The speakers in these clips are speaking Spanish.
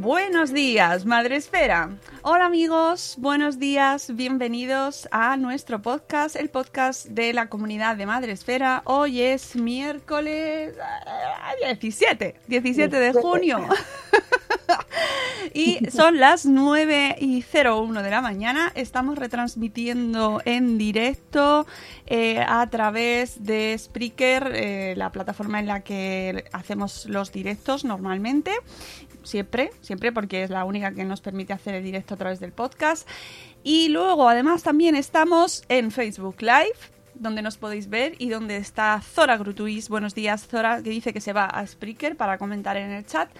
Buenos días, Madre Esfera. Hola amigos, buenos días, bienvenidos a nuestro podcast, el podcast de la comunidad de Madre Esfera. Hoy es miércoles eh, 17, 17 de junio. y son las 9 y 01 de la mañana. Estamos retransmitiendo en directo eh, a través de Spreaker, eh, la plataforma en la que hacemos los directos normalmente siempre, siempre porque es la única que nos permite hacer el directo a través del podcast. Y luego, además, también estamos en Facebook Live, donde nos podéis ver y donde está Zora Grutuis. Buenos días, Zora, que dice que se va a Spreaker para comentar en el chat.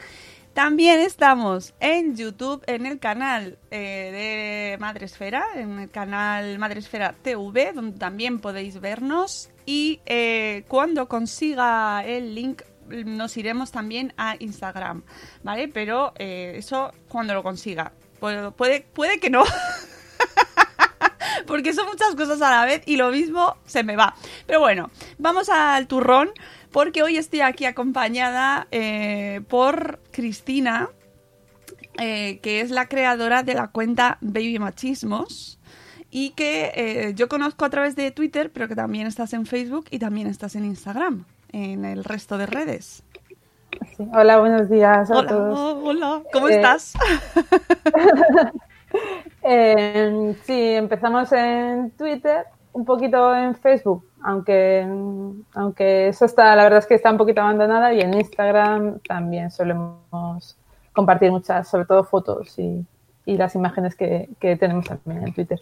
También estamos en YouTube, en el canal eh, de Madresfera, en el canal Madresfera TV, donde también podéis vernos. Y eh, cuando consiga el link nos iremos también a Instagram, ¿vale? Pero eh, eso cuando lo consiga. Puede, puede, que no. Porque son muchas cosas a la vez y lo mismo se me va. Pero bueno, vamos al turrón porque hoy estoy aquí acompañada eh, por Cristina, eh, que es la creadora de la cuenta Baby Machismos y que yo conozco a través de Twitter, pero que también estás en Facebook y también estás en Instagram, en el resto de redes. Sí. Hola, buenos días a hola, todos. Hola, ¿cómo Eh, estás? Eh, sí, empezamos en Twitter, un poquito en Facebook, aunque, aunque eso está, la verdad es que está un poquito abandonada, y en Instagram también solemos compartir muchas, sobre todo fotos y, y las imágenes que, que tenemos también en Twitter.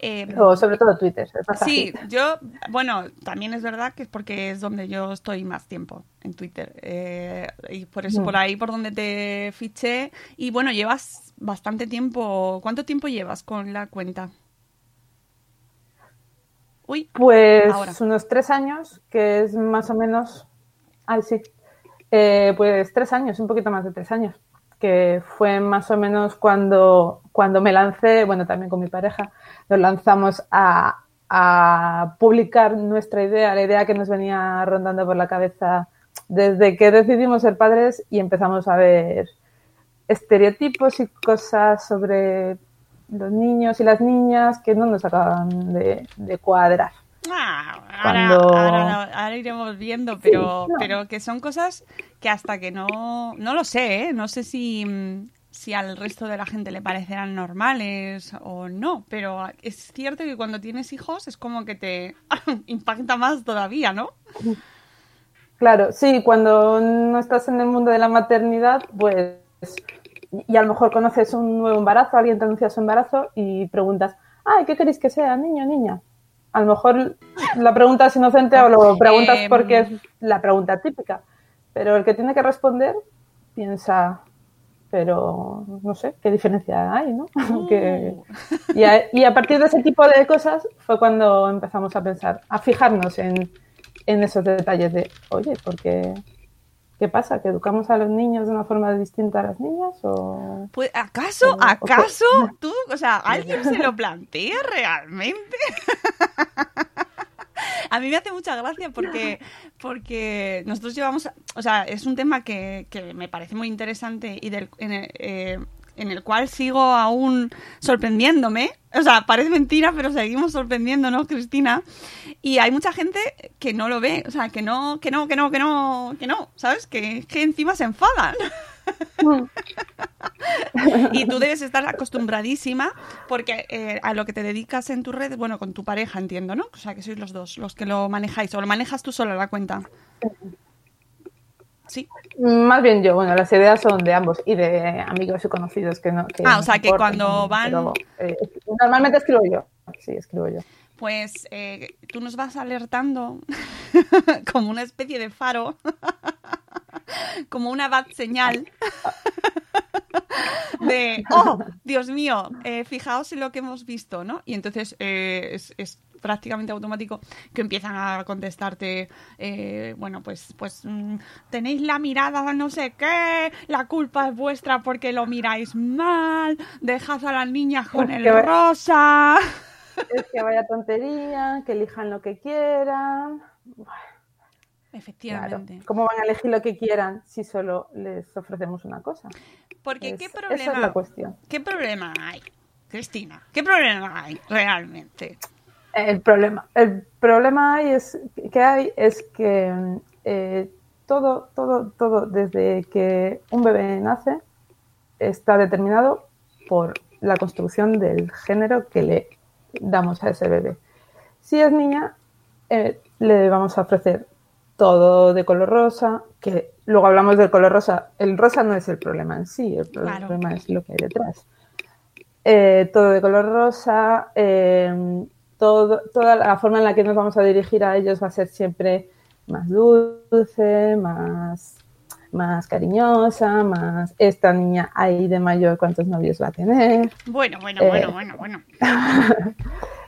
Eh, O sobre todo Twitter. es Sí, yo, bueno, también es verdad que es porque es donde yo estoy más tiempo en Twitter. Eh, y por eso Mm. por ahí por donde te fiché. Y bueno, llevas bastante tiempo. ¿Cuánto tiempo llevas con la cuenta? Uy, Pues Ahora. unos tres años, que es más o menos. Ay, sí. Eh, pues tres años, un poquito más de tres años. Que fue más o menos cuando, cuando me lancé, bueno, también con mi pareja, nos lanzamos a, a publicar nuestra idea, la idea que nos venía rondando por la cabeza desde que decidimos ser padres y empezamos a ver estereotipos y cosas sobre los niños y las niñas que no nos acaban de, de cuadrar. Ah, ahora, Cuando- ahora- ahora iremos viendo, pero, no. pero que son cosas que hasta que no, no lo sé, ¿eh? no sé si, mm, si al resto de la gente le parecerán normales o no, pero es cierto que cuando tienes hijos es como que te impacta más todavía, ¿no? Claro, sí, cuando no estás en el mundo de la maternidad, pues, y a lo mejor conoces un nuevo embarazo, alguien te anuncia su embarazo y preguntas, ay, ¿qué queréis que sea, niño o niña? A lo mejor la pregunta es inocente o lo preguntas Em. porque es la pregunta típica, pero el que tiene que responder piensa, pero no sé, ¿qué diferencia hay, no? Que- y, a, y a partir de ese tipo de cosas fue cuando empezamos a pensar, a fijarnos en, en esos detalles de, oye, ¿por qué, ¿qué pasa? ¿Que educamos a los niños de una forma distinta a las niñas? O... Pues, ¿acaso, O- o- acaso tú, o sea, alguien se lo plantea realmente? A mí me hace mucha gracia porque, porque nosotros llevamos, o sea, es un tema que, que me parece muy interesante y del, en, el, eh, en el cual sigo aún sorprendiéndome. O sea, parece mentira, pero seguimos sorprendiéndonos, Cristina. Y hay mucha gente que no lo ve, o sea, que no, que no, que no, que no, que no, ¿sabes? Que, que encima se enfadan. y tú debes estar acostumbradísima porque eh, a lo que te dedicas en tu red, bueno, con tu pareja, entiendo, ¿no? O sea, que sois los dos los que lo manejáis o lo manejas tú sola la cuenta. Sí. Más bien yo, bueno, las ideas son de ambos y de amigos y conocidos que no. que Ah, o sea, que cuando van- pero, eh, normalmente escribo yo. Sí, escribo yo. Pues eh, tú nos vas alertando como una especie de faro, como una bad señal de, oh, Dios mío, eh, fijaos en lo que hemos visto, ¿no? Y entonces eh, es, es prácticamente automático que empiezan a contestarte, eh, bueno, pues, pues mm, tenéis la mirada no sé qué, la culpa es vuestra porque lo miráis mal, dejad a las niñas con Es el rosa. Es que vaya tontería, que elijan lo que quieran. Efectivamente. ¿Cómo van a elegir lo que quieran si solo les ofrecemos una cosa? Porque Es- ¿qué Esa es problema, la cuestión. ¿qué problema hay, Cristina? ¿Qué problema hay realmente? El problema, el problema hay es, que hay es que eh, todo, todo, todo, desde que un bebé nace, está determinado por la construcción del género que le damos a ese bebé. Si es niña, eh, le vamos a ofrecer todo de color rosa, que luego hablamos del color rosa. El rosa no es el problema en sí, el Claro. problema es lo que hay detrás. Eh, todo de color rosa, eh, todo, toda la forma en la que nos vamos a dirigir a ellos va a ser siempre más dulce, más, más cariñosa, más esta niña ahí de mayor, ¿cuántos novios va a tener? Bueno, bueno, Eh, bueno, bueno, bueno.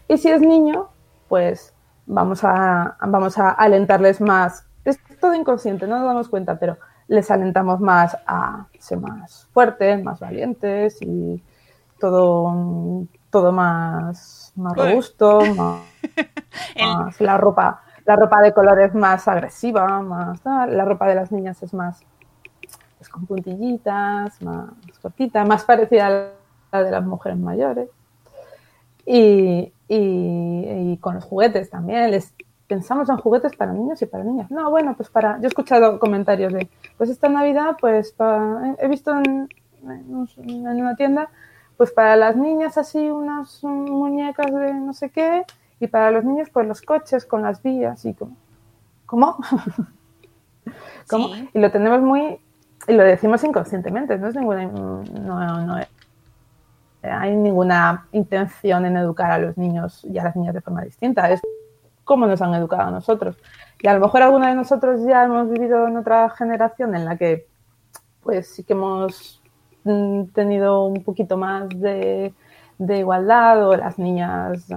Y si es niño, pues vamos a, vamos a alentarles más. Es todo inconsciente, no nos damos cuenta, pero les alentamos más a ser más fuertes, más valientes y todo, todo más, más robusto, más, El- más- la ropa, la ropa de colores más agresiva, más la ropa de las niñas es más es con puntillitas, más cortita, más parecida a la de las mujeres mayores. Y, y- y con los juguetes también, les pensamos en juguetes para niños y para niñas. No, bueno, pues para. Yo he escuchado comentarios de, pues esta Navidad, pues pa- he visto en, en un- en una tienda, pues para las niñas así unas muñecas de no sé qué, y para los niños, pues los coches con las vías y como. ¿Cómo? ¿Cómo? Sí. Y lo tenemos muy. Y lo decimos inconscientemente, no es ninguna. No, no hay ninguna intención en educar a los niños y a las niñas de forma distinta. Es como nos han educado a nosotros. Y a lo mejor algunos de nosotros ya hemos vivido en otra generación en la que, pues sí que hemos mm, tenido un poquito más de, igualdad o las niñas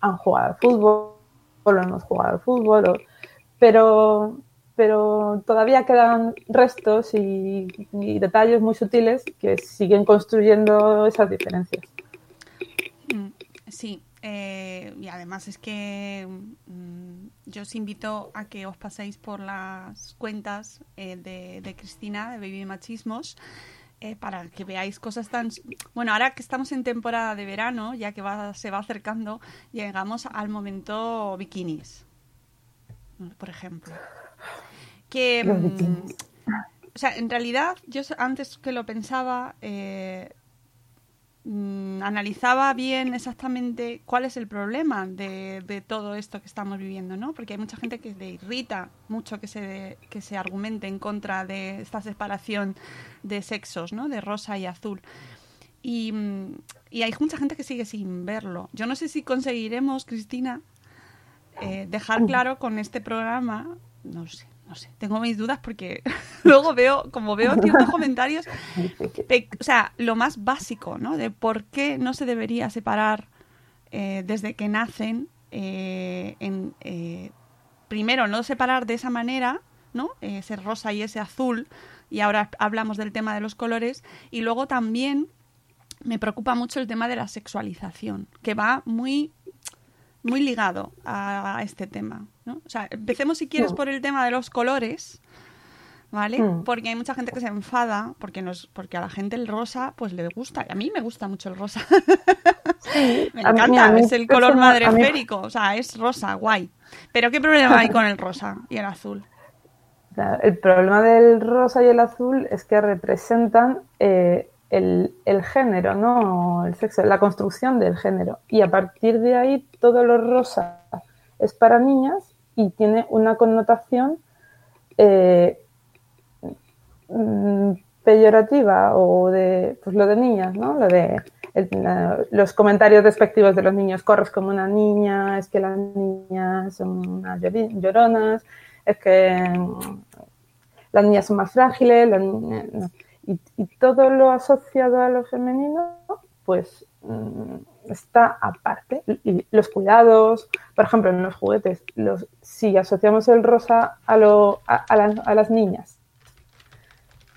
han, jugado al fútbol o hemos jugado al fútbol, pero, pero todavía quedan restos y, detalles muy sutiles que siguen construyendo esas diferencias. Mm, Sí, eh, y además es que mm, yo os invito a que os paséis por las cuentas eh, de, de Cristina, de Baby Machismos, eh, para que veáis cosas tan... Bueno, ahora que estamos en temporada de verano, ya que va, se va acercando, llegamos al momento bikinis, por ejemplo. Que... Mm, o sea, en realidad, yo antes que lo pensaba, eh, mm, analizaba bien exactamente cuál es el problema de, de todo esto que estamos viviendo, ¿no? Porque hay mucha gente que le irrita mucho que se, que se argumente en contra de esta separación de sexos, ¿no? De rosa y azul. y, mm, y hay mucha gente que sigue sin verlo. Yo no sé si conseguiremos, Cristina, eh, dejar claro con este programa, no sé, no sé, tengo mis dudas porque luego veo, como veo ciertos comentarios, pe- o sea, lo más básico, ¿no? De por qué no se debería separar eh, desde que nacen, eh, en, eh, primero, no separar de esa manera, ¿no? Eh, ese rosa y ese azul, y ahora hablamos del tema de los colores, y luego también me preocupa mucho el tema de la sexualización, que va muy muy ligado a este tema, ¿no? O sea, empecemos si quieres Mm. por el tema de los colores, ¿vale? Mm. Porque hay mucha gente que se enfada porque nos, porque a la gente el rosa pues le gusta. Y a mí me gusta mucho el rosa. me mí- encanta, mí es el color madreférico, o sea, es rosa, guay. Pero ¿qué problema hay con el rosa y el azul? El problema del rosa y el azul es que representan eh, el, el género, ¿no? El sexo, la construcción del género. Y a partir de ahí, todo lo rosa es para niñas y tiene una connotación eh, mm, peyorativa o de, pues lo de niñas, ¿no? Lo de la- los comentarios despectivos de los niños, corres como una niña, es que las niñas son unas lloronas, es que mm, las niñas son más frágiles, las niñas- no. Y, todo lo asociado a lo femenino, pues mm, está aparte. Y los cuidados, por ejemplo, en los juguetes, los, si asociamos el rosa a, lo, a las niñas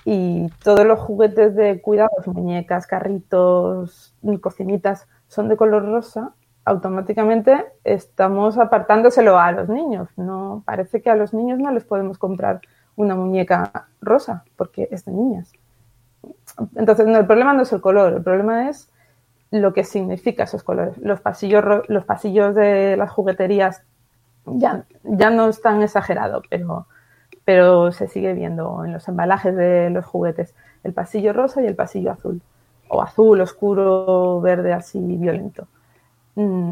y todos los juguetes de cuidados, muñecas, carritos, cocinitas, son de color rosa, automáticamente estamos apartándoselo a los niños. No, parece que a los niños no les podemos comprar una muñeca rosa porque es de niñas. Entonces, no, el problema no es el color, el problema es lo que significa esos colores. Los pasillos, los pasillos de las jugueterías ya, ya no es tan exagerado, pero, pero se sigue viendo en los embalajes de los juguetes el pasillo rosa y el pasillo azul, o azul, oscuro, verde, así violento. Mm,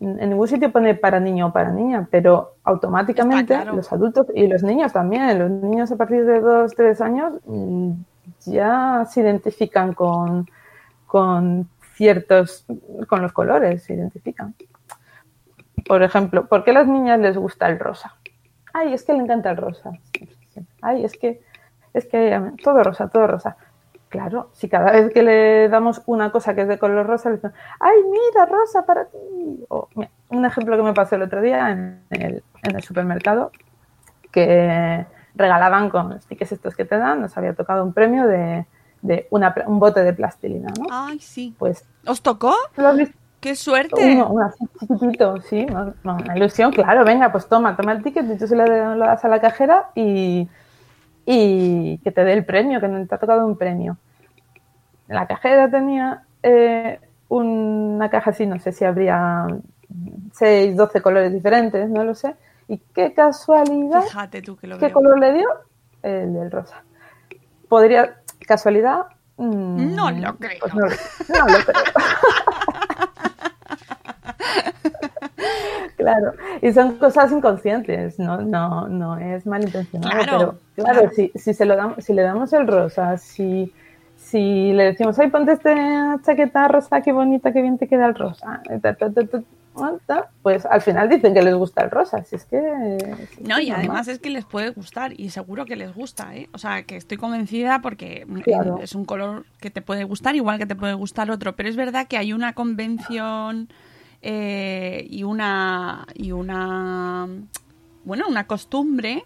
En ningún sitio pone para niño o para niña, pero automáticamente claro. los adultos y los niños también, los niños a partir de 2, 3 años mm, ya se identifican con, con ciertos, con los colores, se identifican. Por ejemplo, ¿por qué a las niñas les gusta el rosa? Ay, es que le encanta el rosa. Ay, es que, es que todo rosa, todo rosa. Claro, si cada vez que le damos una cosa que es de color rosa, le dicen, ay, mira, rosa para ti. O, un ejemplo que me pasó el otro día en el, en el supermercado, que regalaban con los tickets estos que te dan, nos había tocado un premio de, de una, un bote de plastilina, ¿no? Ay, sí. Pues, ¿Os tocó? ¡Qué suerte! Uno, uno así chiquitito, sí, una ilusión, claro, venga, pues toma, toma el ticket, y tú se lo, lo das a la cajera y, y que te dé el premio, que te ha tocado un premio. La cajera tenía eh, una caja así, no sé si habría 6, 12 colores diferentes, no lo sé. Y qué casualidad, Fíjate tú que lo ¿qué veo. color le dio? El del rosa. Podría, casualidad. Mm, No lo creo. pues no, no lo creo. Claro, y son cosas inconscientes, no, no, no es malintencionado, Claro, pero claro, claro. Si, si se lo damos, si le damos el rosa, si, si le decimos, ay, ponte esta chaqueta rosa, qué bonita, qué bien te queda el rosa, ta, ta, ta, ta, ta, pues al final dicen que les gusta el rosa, si es que... si No, y además es que les puede gustar y seguro que les gusta, ¿eh? O sea, que estoy convencida porque Claro. es un color que te puede gustar igual que te puede gustar otro, pero es verdad que hay una convención eh, y una y una bueno, una costumbre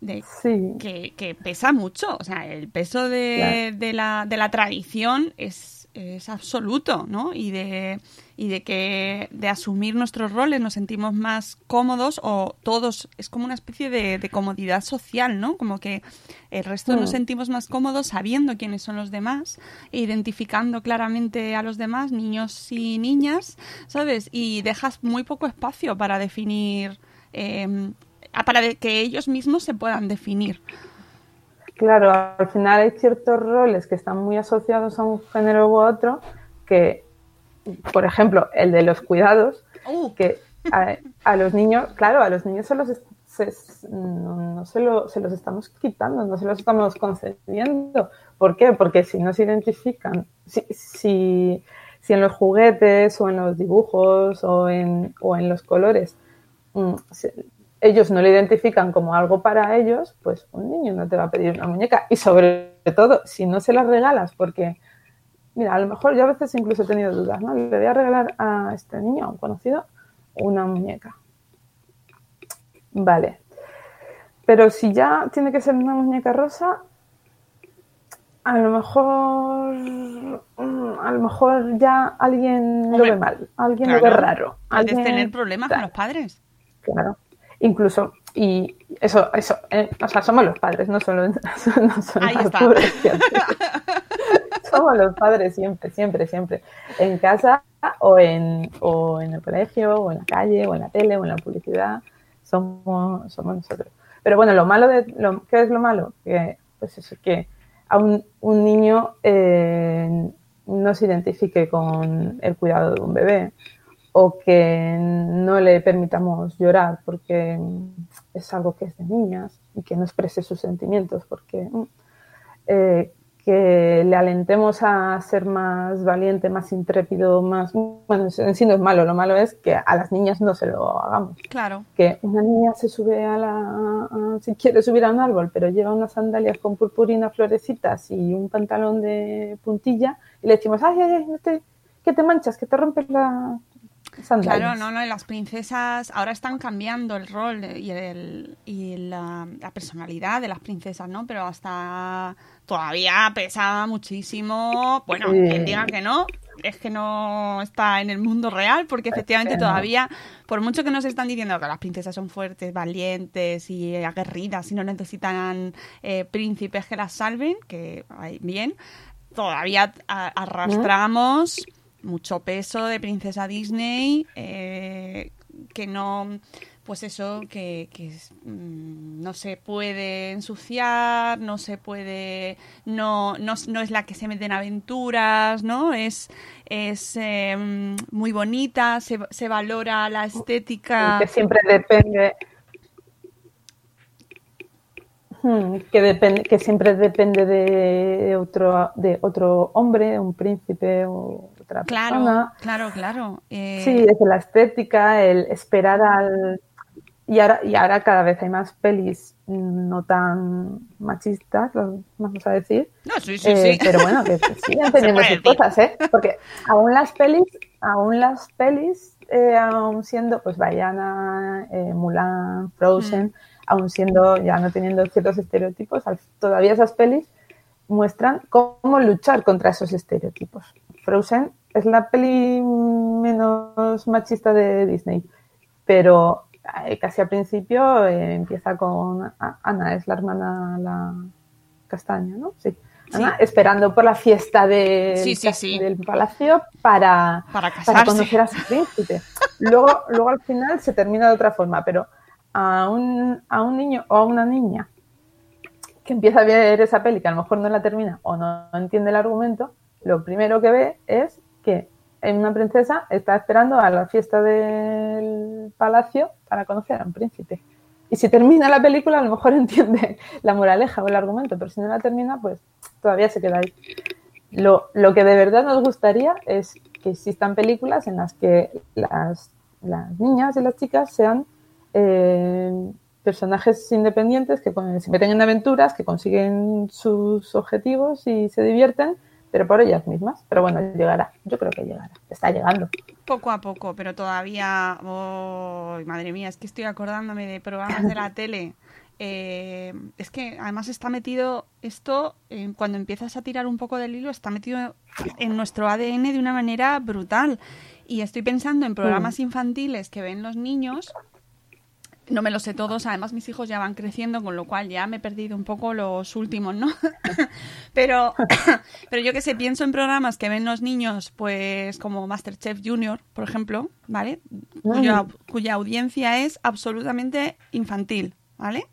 de Sí, que, que pesa mucho. O sea, el peso de, Claro. de la, de la tradición es, es absoluto, ¿no? Y de, y de que de asumir nuestros roles nos sentimos más cómodos o todos, es como una especie de, de comodidad social, ¿no? Como que el resto nos Mm. sentimos más cómodos sabiendo quiénes son los demás, e identificando claramente a los demás, niños y niñas, ¿sabes? Y dejas muy poco espacio para definir... eh, a- para que ellos mismos se puedan definir. Claro, al final hay ciertos roles que están muy asociados a un género u otro que, por ejemplo, el de los cuidados, Uh, que a, a los niños, claro, a los niños se los, se, no, no se, lo- se los estamos quitando, no se los estamos concediendo, ¿Por qué? Porque si no se identifican, si, si, si en los juguetes o en los dibujos o en, o en los colores mm, ellos no lo identifican como algo para ellos, pues un niño no te va a pedir una muñeca. Y sobre todo, si no se las regalas, porque, mira, a lo mejor yo a veces incluso he tenido dudas, ¿no? Le voy a regalar a este niño, a un conocido, una muñeca. Vale. Pero si ya tiene que ser una muñeca rosa, a lo mejor, mm, a lo mejor ya alguien lo ve mal, alguien lo ve raro. Puedes alguien tener problemas con los padres. Claro. Incluso, y eso, eso, eh, o sea, somos los padres, no solo no son Ahí las está. somos los padres siempre, siempre, siempre. En casa o en, o en el colegio, o en la calle, o en la tele, o en la publicidad, somos, somos nosotros. Pero bueno, lo malo de, lo, ¿qué es lo malo? Que, pues eso, que a un, un niño eh, no se identifique con el cuidado de un bebé o que no le permitamos llorar porque es algo que es de niñas y que no exprese sus sentimientos porque mm, eh, que le alentemos a ser más valiente, más intrépido, más bueno, en sí no es malo, lo malo es que a las niñas no se lo hagamos Claro. que una niña se sube a la si quiere subir a un árbol pero lleva unas sandalias con purpurina florecitas y un pantalón de puntilla y le decimos ay ay ay no te- que te manchas que te rompes la sandalias Claro, no, no, y las princesas ahora están cambiando el rol y, el, y la, la personalidad de las princesas, ¿no? Pero hasta todavía pesa muchísimo. Bueno, quien diga que no, es que no está en el mundo real, porque efectivamente todavía, por mucho que nos están diciendo que las princesas son fuertes, valientes y aguerridas y no necesitan eh, príncipes que las salven, que bien, todavía arrastramos mucho peso de princesa Disney eh, que no pues eso que, que es, mm, no se puede ensuciar no se puede no, no, no es la que se mete en aventuras no es es eh, muy bonita se, se valora la estética. que siempre depende Hmm, que depende que siempre depende de otro de otro hombre un príncipe o otra claro persona. claro claro eh, Sí, desde la estética, el esperar al... Y ahora, y ahora cada vez hay más pelis mm, no tan machistas, lo vamos a decir. no sí sí Eh, sí Pero bueno, que siguen teniendo sus cosas, ¿eh? Porque aún las pelis, aún las pelis, eh, aún siendo, pues Vaiana, eh, Mulan, Frozen, Mm. aún siendo, ya no teniendo ciertos estereotipos, todavía esas pelis muestran cómo luchar contra esos estereotipos. Frozen es la peli menos machista de Disney, pero casi al principio eh, empieza con Ana, es la hermana la castaña, ¿no? Sí. Ana, esperando por la fiesta de- Sí, sí, sí. del palacio para, Para conocer a su príncipe. Luego, luego al final se termina de otra forma, pero a un, a un niño o a una niña que empieza a ver esa peli, que a lo mejor no la termina o no entiende el argumento, lo primero que ve es que una princesa está esperando a la fiesta del palacio para conocer a un príncipe. Y si termina la película, a lo mejor entiende la moraleja o el argumento, pero si no la termina, pues todavía se queda ahí. Lo, lo que de verdad nos gustaría es que existan películas en las que las, las niñas y las chicas sean eh, personajes independientes que se meten en aventuras, que consiguen sus objetivos y se divierten, pero por ellas mismas. Pero bueno, llegará. Yo creo que llegará. Está llegando. Poco a poco, pero todavía. Oh, madre mía, es que estoy acordándome de programas de la tele. Eh, es que además está metido esto, eh, cuando empiezas a tirar un poco del hilo, está metido en nuestro ADN de una manera brutal. Y estoy pensando en programas infantiles que ven los niños. No me los sé todos, además mis hijos ya van creciendo, con lo cual ya me he perdido un poco los últimos, ¿no? pero, pero yo que sé, pienso en programas que ven los niños, pues como Masterchef Junior, por ejemplo, ¿vale? Cuya, cuya audiencia es absolutamente infantil, ¿vale?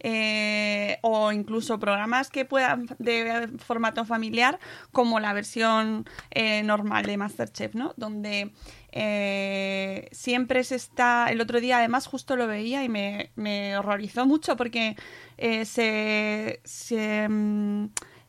Eh, o incluso programas que puedan de formato familiar como la versión eh, normal de Masterchef, ¿no? Donde eh, siempre se está... El otro día además justo lo veía y me, me horrorizó mucho porque eh, se... se mm,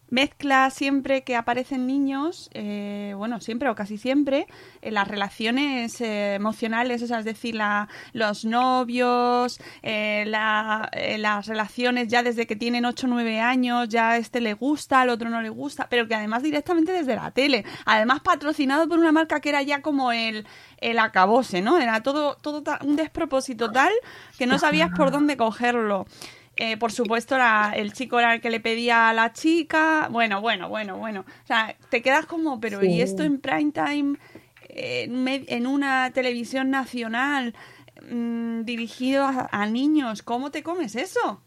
mezcla siempre que aparecen niños, eh, bueno, siempre o casi siempre, en las relaciones eh, emocionales, o sea, es decir, la, los novios, eh, la- eh, las relaciones ya desde que tienen 8 o 9 años, ya este le gusta, al otro no le gusta, pero que además directamente desde la tele, además patrocinado por una marca que era ya como el, el acabose, ¿no? Era todo, todo un despropósito tal que no sabías por dónde cogerlo. Eh, por supuesto, la- el chico era el que le pedía a la chica. Bueno, bueno, bueno, bueno. O sea, te quedas como, pero ¿y esto en prime time, eh, en, una televisión nacional, mm, dirigido a, a niños? ¿Cómo te comes eso?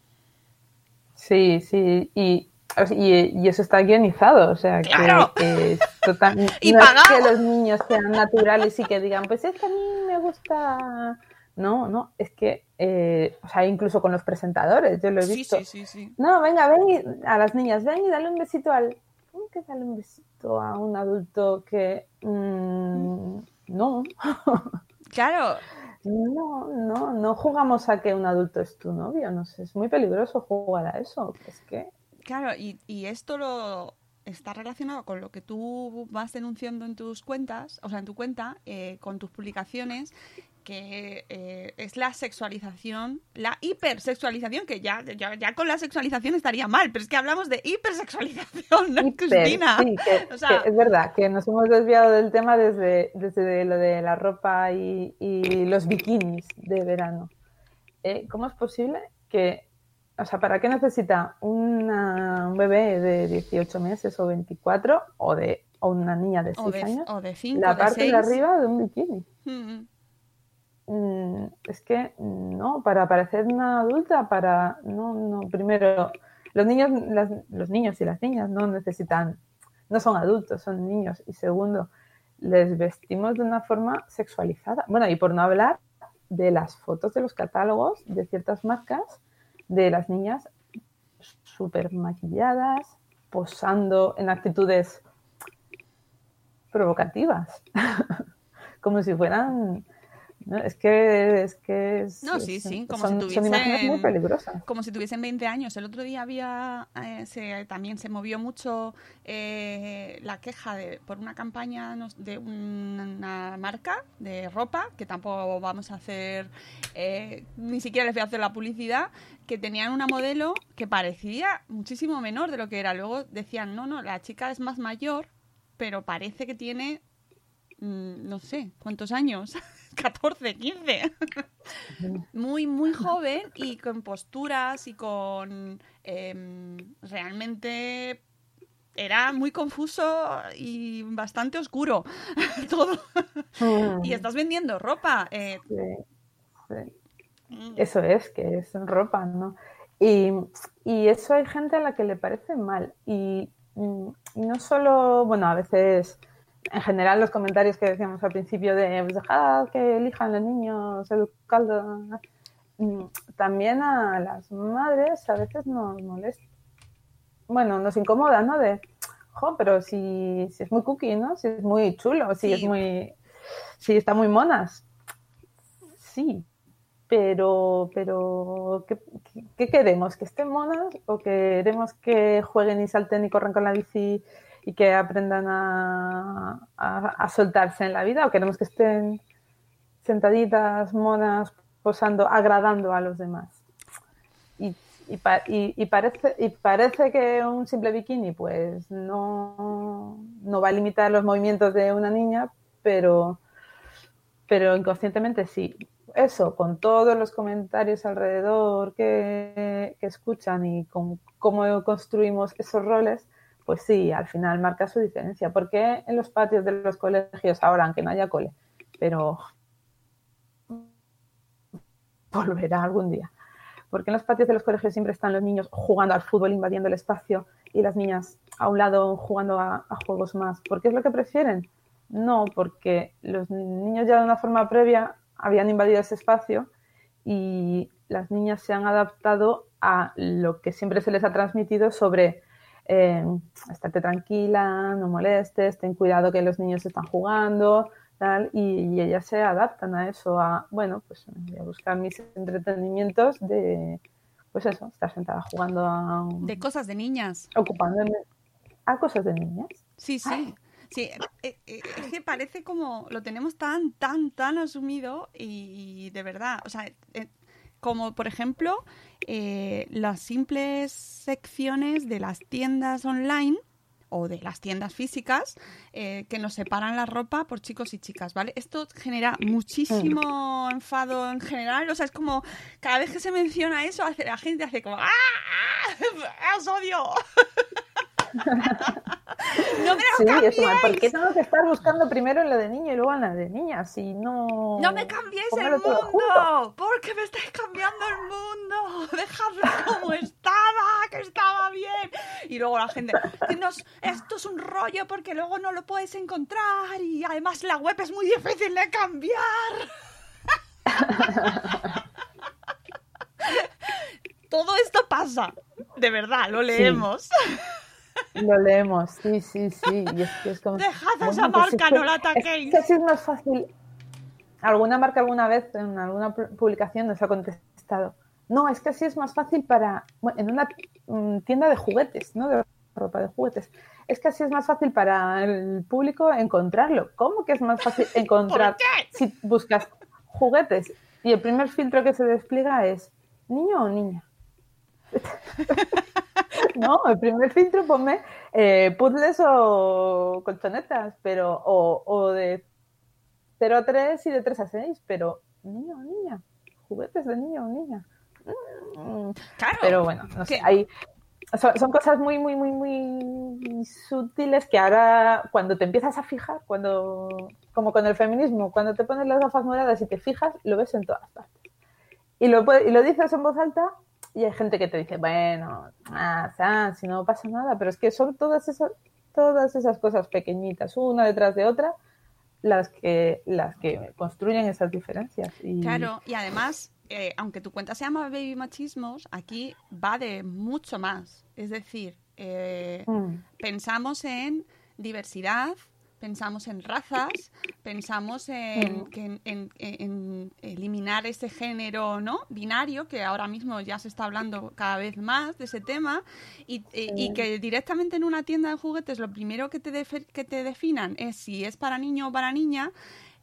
Sí, sí, y, y, y eso está guionizado, o sea, que- ¡Claro! que, es total, no Y es pagado. que los niños sean naturales y que digan, pues es que a mí me gusta... No, no, es que, eh, o sea, incluso con los presentadores, yo lo he visto. sí, sí, sí. No, venga, ven y, a las niñas, ven y dale un besito al... ¿Cómo que dale un besito a un adulto que... mm, no, Claro, no, no, no jugamos a que un adulto es tu novio, no sé, es muy peligroso jugar a eso, es que... Claro, y, y esto lo está relacionado con lo que tú vas denunciando en tus cuentas, o sea, en tu cuenta, eh, con tus publicaciones, que eh, es la sexualización, la hipersexualización, que ya, ya, ya con la sexualización estaría mal, pero es que hablamos de hipersexualización, ¿no, Hiper, Cristina? sí, que, O sea- que es verdad que nos hemos desviado del tema desde, desde lo de la ropa y, y los bikinis de verano. Eh, ¿Cómo es posible que, o sea, ¿para qué necesita una- un bebé de 18 meses o 24 o de o una niña de 6 O de, años o de cinco, la de parte de arriba de un bikini? Mm, Mm, es que no, para parecer una adulta, para no, no, primero, los niños, los niños y las niñas no necesitan, no son adultos, son niños. Y segundo, les vestimos de una forma sexualizada. Bueno, y por no hablar de las fotos de los catálogos de ciertas marcas de las niñas súper maquilladas, posando en actitudes provocativas, como si fueran no, es que es que es- No, sí, es- sí, como son, si son imágenes muy tuviesen- peligrosas. como si tuviesen 20 años. El otro día había, eh, se- también se movió mucho eh, la queja de, por una campaña de una marca de ropa, que tampoco vamos a hacer, eh, ni siquiera les voy a hacer la publicidad, que tenían una modelo que parecía muchísimo menor de lo que era. Luego decían, no, no, la chica es más mayor, pero parece que tiene, mm, no sé, ¿cuántos años? 14, 15 muy, muy joven y con posturas y con... em, realmente era muy confuso y bastante oscuro todo. Mm, Y estás vendiendo ropa. eh, sí, sí. mm, Eso es, que es ropa, ¿no? Y, y eso hay gente a la que le parece mal. Y, mm, y no solo, bueno, a veces, en general, los comentarios que decíamos al principio de pues dejad que elijan los niños, educando. mm, También a las madres a veces nos molesta. Bueno, nos incomoda, ¿no? De, jo, pero si, si es muy cookie, ¿no? Si es muy chulo, si Sí. es muy. Si está muy monas. Sí, pero, pero ¿qué, qué- qué queremos? ¿Que estén monas o queremos que jueguen y salten y corran con la bici y que aprendan a, a- a soltarse en la vida? ¿O queremos que estén sentaditas, monas, posando, agradando a los demás? Y, y pa- y- y parece, y parece que un simple bikini pues no, no va a limitar los movimientos de una niña, pero, pero inconscientemente sí. Eso, con todos los comentarios alrededor que, que escuchan y con cómo construimos esos roles, pues sí, al final marca su diferencia. Porque en los patios de los colegios, ahora, aunque no haya cole, pero volverá algún día. Porque en los patios de los colegios siempre están los niños jugando al fútbol, invadiendo el espacio, y las niñas a un lado jugando a, a juegos más. ¿Por qué es lo que prefieren? No, porque los niños ya de una forma previa habían invadido ese espacio y las niñas se han adaptado a lo que siempre se les ha transmitido sobre eh, estate tranquila, no molestes, ten cuidado que los niños están jugando, tal, y, y ellas se adaptan a eso, a, bueno, pues voy a buscar mis entretenimientos de, pues eso, estar sentada jugando a, de cosas de niñas. ocupándome a cosas de niñas. Sí, sí. Sí, eh, eh, es que parece como lo tenemos tan, tan, tan asumido y, de verdad, o sea, eh, como por ejemplo eh, las simples secciones de las tiendas online o de las tiendas físicas eh, que nos separan la ropa por chicos y chicas, ¿vale? Esto genera muchísimo enfado en general, o sea, es como cada vez que se menciona eso, la gente hace como ¡Ah! ¡Ah! ¡Os odio! ¡No me Sí, lo es como, ¿por qué cambiéis! tengo que estar buscando primero en la de niño y luego en la de niña? Si no... ¡No me cambiéis el mundo! ¿Por qué me estáis cambiando el mundo? Dejadlo como estaba, que estaba bien. Y luego la gente, esto es un rollo porque luego no lo puedes encontrar y además la web es muy difícil de cambiar. Todo esto pasa, de verdad, lo leemos. Lo leemos, sí, sí, sí. Y es que es como... Dejad a esa Bueno, pues marca, es que- no la Es ataquéis. que así es más fácil. Alguna marca alguna vez en alguna pu- publicación nos ha contestado. No, es que así es más fácil para... bueno, en una mm, tienda de juguetes, ¿no? De ropa de juguetes. Es que así es más fácil para el público encontrarlo. ¿Cómo que es más fácil encontrar qué? si buscas juguetes y el primer filtro que se despliega es niño o niña? No, el primer filtro ponme eh, puzzles o colchonetas, pero o, o de 0 a 3 y de 3 a 6, pero niño o niña, juguetes de niño o niña. Mm, Claro. Pero bueno, no sé, hay, son, son cosas muy, muy, muy, muy sutiles que ahora cuando te empiezas a fijar, cuando como con el feminismo, cuando te pones las gafas moradas y te fijas, lo ves en todas partes. Y lo, y lo dices en voz alta y hay gente que te dice, bueno, ah, si no pasa nada, pero es que son todas esas, todas esas cosas pequeñitas, una detrás de otra, las que, las que construyen esas diferencias. Y, Claro, y además, eh, aunque tu cuenta se llama Baby Machismos, aquí va de mucho más. Es decir, eh, Mm, pensamos en diversidad, pensamos en razas, pensamos en, Mm. que en- en- en eliminar ese género no binario, que ahora mismo ya se está hablando cada vez más de ese tema, y, y que directamente en una tienda de juguetes lo primero que te, que te definan es si es para niño o para niña,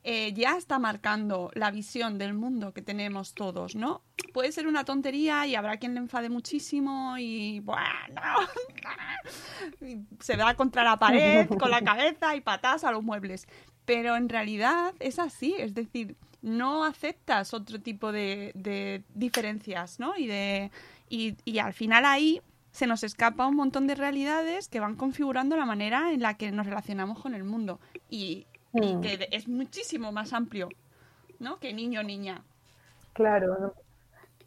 eh, ya está marcando la visión del mundo que tenemos todos, ¿no? Puede ser una tontería y habrá quien le enfade muchísimo y bueno, se da contra la pared con la cabeza y patas a los muebles. Pero en realidad es así, es decir, no aceptas otro tipo de, diferencias, ¿no? Y, y, al final ahí se nos escapa un montón de realidades que van configurando la manera en la que nos relacionamos con el mundo. Y Mm. que es muchísimo más amplio, ¿no? Que niño o niña. Claro,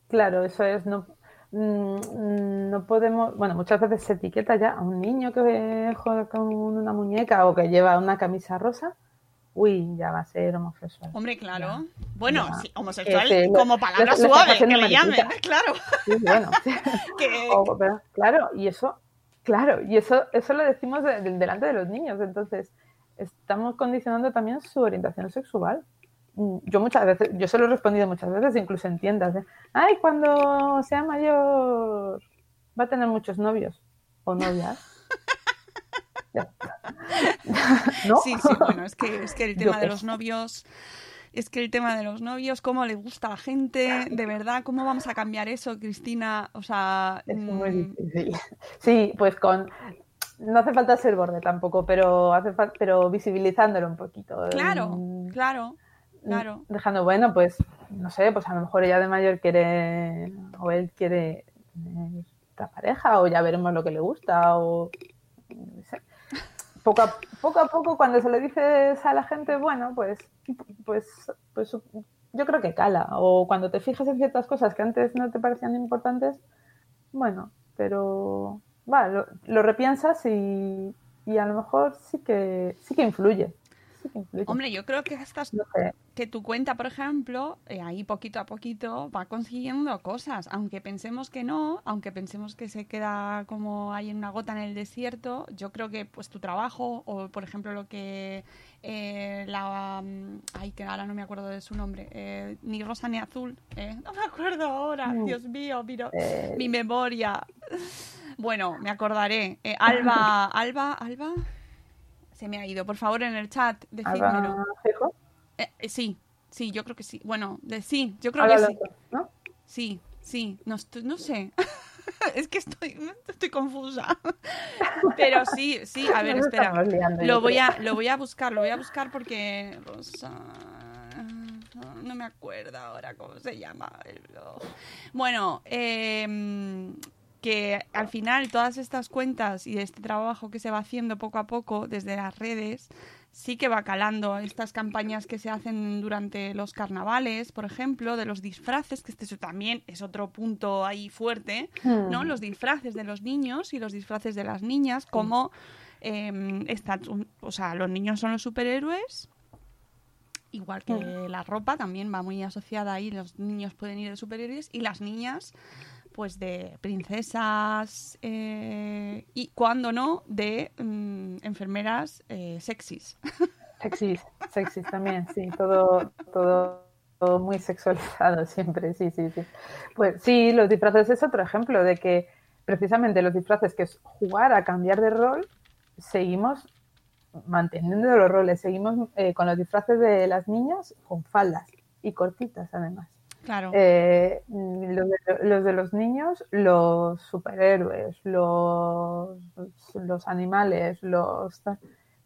claro, eso es, no, mm, no podemos, bueno, muchas veces se etiqueta ya a un niño que juega con una muñeca o que lleva una camisa rosa, uy, ya va a ser homosexual. Hombre, claro. bueno, ya. sí, homosexual como palabra está suave, que le llamen, claro. Sí, bueno, sí. Que- O- pero, claro, y eso, claro, y eso, eso lo decimos de- de- delante de los niños, entonces estamos condicionando también su orientación sexual. Mm, Yo muchas veces, yo se lo he respondido muchas veces, incluso en tiendas, de, ay, cuando sea mayor va a tener muchos novios o novias. ¿No? Sí, sí, bueno, es que, es que el Yo tema de los novios, es que el tema de los novios, cómo le gusta a la gente, de verdad, cómo vamos a cambiar eso, Cristina, o sea, Es muy mm, difícil. Sí, pues con. No hace falta ser borde tampoco, pero hace falta, pero visibilizándolo un poquito. claro, Mm, claro, claro. Dejando, bueno, pues, no sé, pues a lo mejor ella de mayor quiere, o él quiere tener otra pareja, o ya veremos lo que le gusta, o no sé. Poco a, poco a poco, cuando se le dices a la gente, bueno, pues, pues, pues yo creo que cala. O cuando te fijas en ciertas cosas que antes no te parecían importantes, bueno, pero va, lo, lo repiensas y, y a lo mejor sí que sí que influye. Sí que influye. Hombre, yo creo que estas No sé. que tu cuenta, por ejemplo, eh, ahí poquito a poquito va consiguiendo cosas, aunque pensemos que no, aunque pensemos que se queda como hay una gota en el desierto, yo creo que pues tu trabajo o por ejemplo lo que eh, la mm, ay que ahora no me acuerdo de su nombre, eh, ni rosa ni azul, eh, no me acuerdo ahora, Mm. Dios mío, miro, mi memoria. Bueno, me acordaré. Alba, Alba, Alba. Se me ha ido. Por favor, en el chat, decídmelo. Eh, eh, sí, sí, yo creo que sí. Bueno, de, sí, yo creo que sí. ¿no? Sí, sí, no, no sé. es que estoy, estoy confusa. Pero sí, sí, a ver, espera. Lo voy, a, lo voy a buscar, lo voy a buscar porque Rosa... No me acuerdo ahora cómo se llama el blog. Bueno, em, que al final todas estas cuentas y este trabajo que se va haciendo poco a poco desde las redes sí que va calando estas campañas que se hacen durante los carnavales, por ejemplo, de los disfraces, que este es- también es otro punto ahí fuerte, ¿no? Hmm. Los disfraces de los niños y los disfraces de las niñas, como em, están- o sea, los niños son los superhéroes, igual que la ropa también va muy asociada ahí, los niños pueden ir de superhéroes y las niñas pues de princesas eh, y cuando no de mm, enfermeras eh, sexys. Sexys, sexys también, sí, todo, todo, todo muy sexualizado siempre, sí, sí, sí. Pues sí, los disfraces es otro ejemplo de que precisamente los disfraces, que es jugar a cambiar de rol, seguimos manteniendo los roles, seguimos eh, con los disfraces de las niñas con faldas y cortitas además. Claro. Eh, los, de, los de los niños, los superhéroes, los, los animales, los...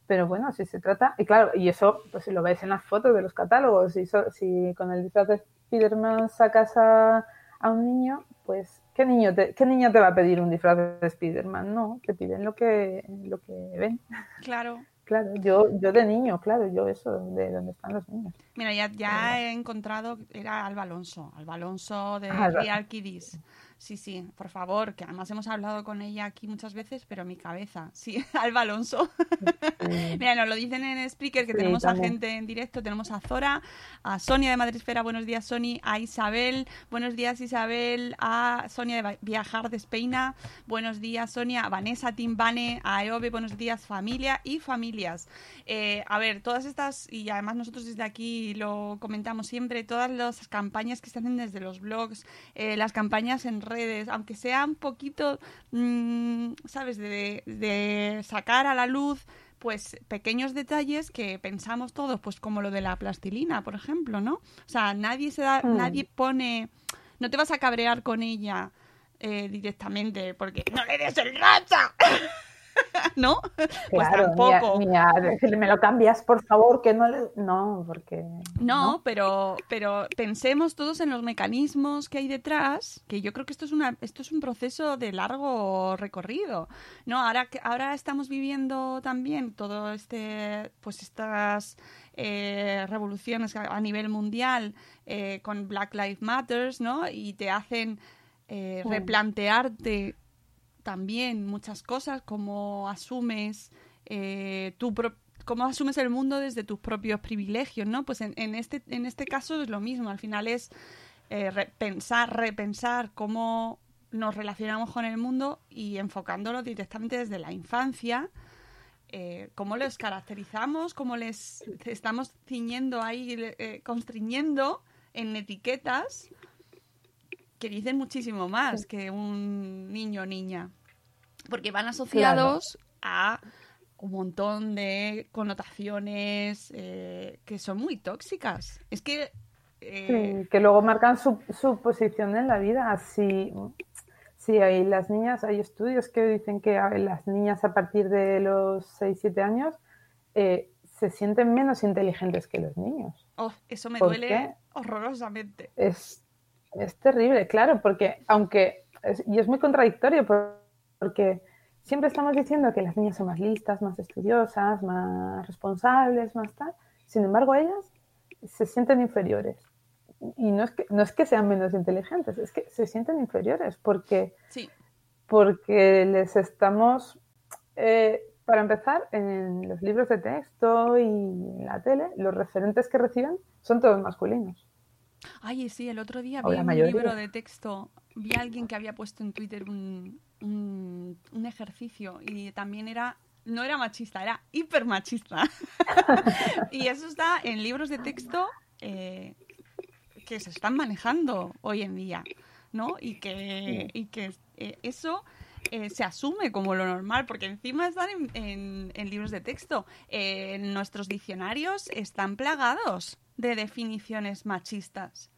Pero bueno, si se trata, y claro, y eso pues si lo ves en las fotos de los catálogos, y so- si con el disfraz de Spiderman sacas a, a un niño, pues ¿qué niño, te, ¿qué niño te va a pedir un disfraz de Spiderman? No, te piden lo que, lo que ven. Claro. Claro, yo, yo de niño, claro, yo eso, de donde están los niños. Mira, ya, ya he encontrado, era Alba Alonso, Alba Alonso de. Real Kiddies. Sí, sí, por favor, que además hemos hablado con ella aquí muchas veces, pero mi cabeza, sí, Alba Alonso. Mira, nos lo dicen en Spreaker que Sí, tenemos a gente en directo, tenemos a Zora, a Sonia de Madresfera, buenos días Sony, a Isabel, buenos días Isabel, a Sonia de Viajar de Espeina, buenos días Sonia, a Vanessa Timbane, a Eove, buenos días familia y familias. Eh, a ver, todas estas, y además nosotros desde aquí lo comentamos siempre, todas las campañas que se hacen desde los blogs, eh, las campañas en redes, aunque sea un poquito, mm, ¿sabes?, de, de sacar a la luz pues pequeños detalles que pensamos todos, pues como lo de la plastilina, por ejemplo, ¿no? O sea, nadie se da, Hmm. nadie pone, no te vas a cabrear con ella eh, directamente porque no le des el racha, ¿no? Pues Claro, tampoco. ni a- ni a decirle, me lo cambias, por favor, que no le... No, porque... No, pero, pero pensemos todos en los mecanismos que hay detrás, que yo creo que esto es una, esto es un proceso de largo recorrido. No, ahora ahora estamos viviendo también todo este, pues estas eh, revoluciones a, nivel mundial eh, con Black Lives Matters, ¿no? Y te hacen eh, replantearte también muchas cosas, como asumes eh, tu cómo asumes el mundo desde tus propios privilegios, ¿no? Pues en, en este, en este caso es lo mismo, al final es eh, re- pensar, repensar cómo nos relacionamos con el mundo y enfocándolo directamente desde la infancia, eh, cómo les caracterizamos, cómo les estamos ciñendo ahí, eh, constriñendo en etiquetas que dicen muchísimo más que un niño o niña. Porque van asociados a un montón de connotaciones eh, que son muy tóxicas. Es que... eh, Sí, que luego marcan su, su posición en la vida. Si, si hay las niñas, hay estudios que dicen que las niñas a partir de los 6-7 años eh, se sienten menos inteligentes que los niños. oh, eso me ¿Por duele qué? horrorosamente. Es, es terrible, claro, porque aunque, es- y es muy contradictorio porque siempre estamos diciendo que las niñas son más listas, más estudiosas, más responsables, más tal, sin embargo ellas se sienten inferiores. Y no es que, no es que sean menos inteligentes, es que se sienten inferiores porque, Sí, porque les estamos, eh, para empezar, en los libros de texto y en la tele, los referentes que reciben son todos masculinos. Ay, sí, el otro día vi un mayoría. libro de texto, vi a alguien que había puesto en Twitter un, un, un ejercicio y también era, no era machista, era hiper machista. y eso está en libros de texto eh, que se están manejando hoy en día, ¿no? Y que, y que eh, eso eh, se asume como lo normal, porque encima están en, en- en libros de texto. Eh, nuestros diccionarios están plagados de definiciones machistas.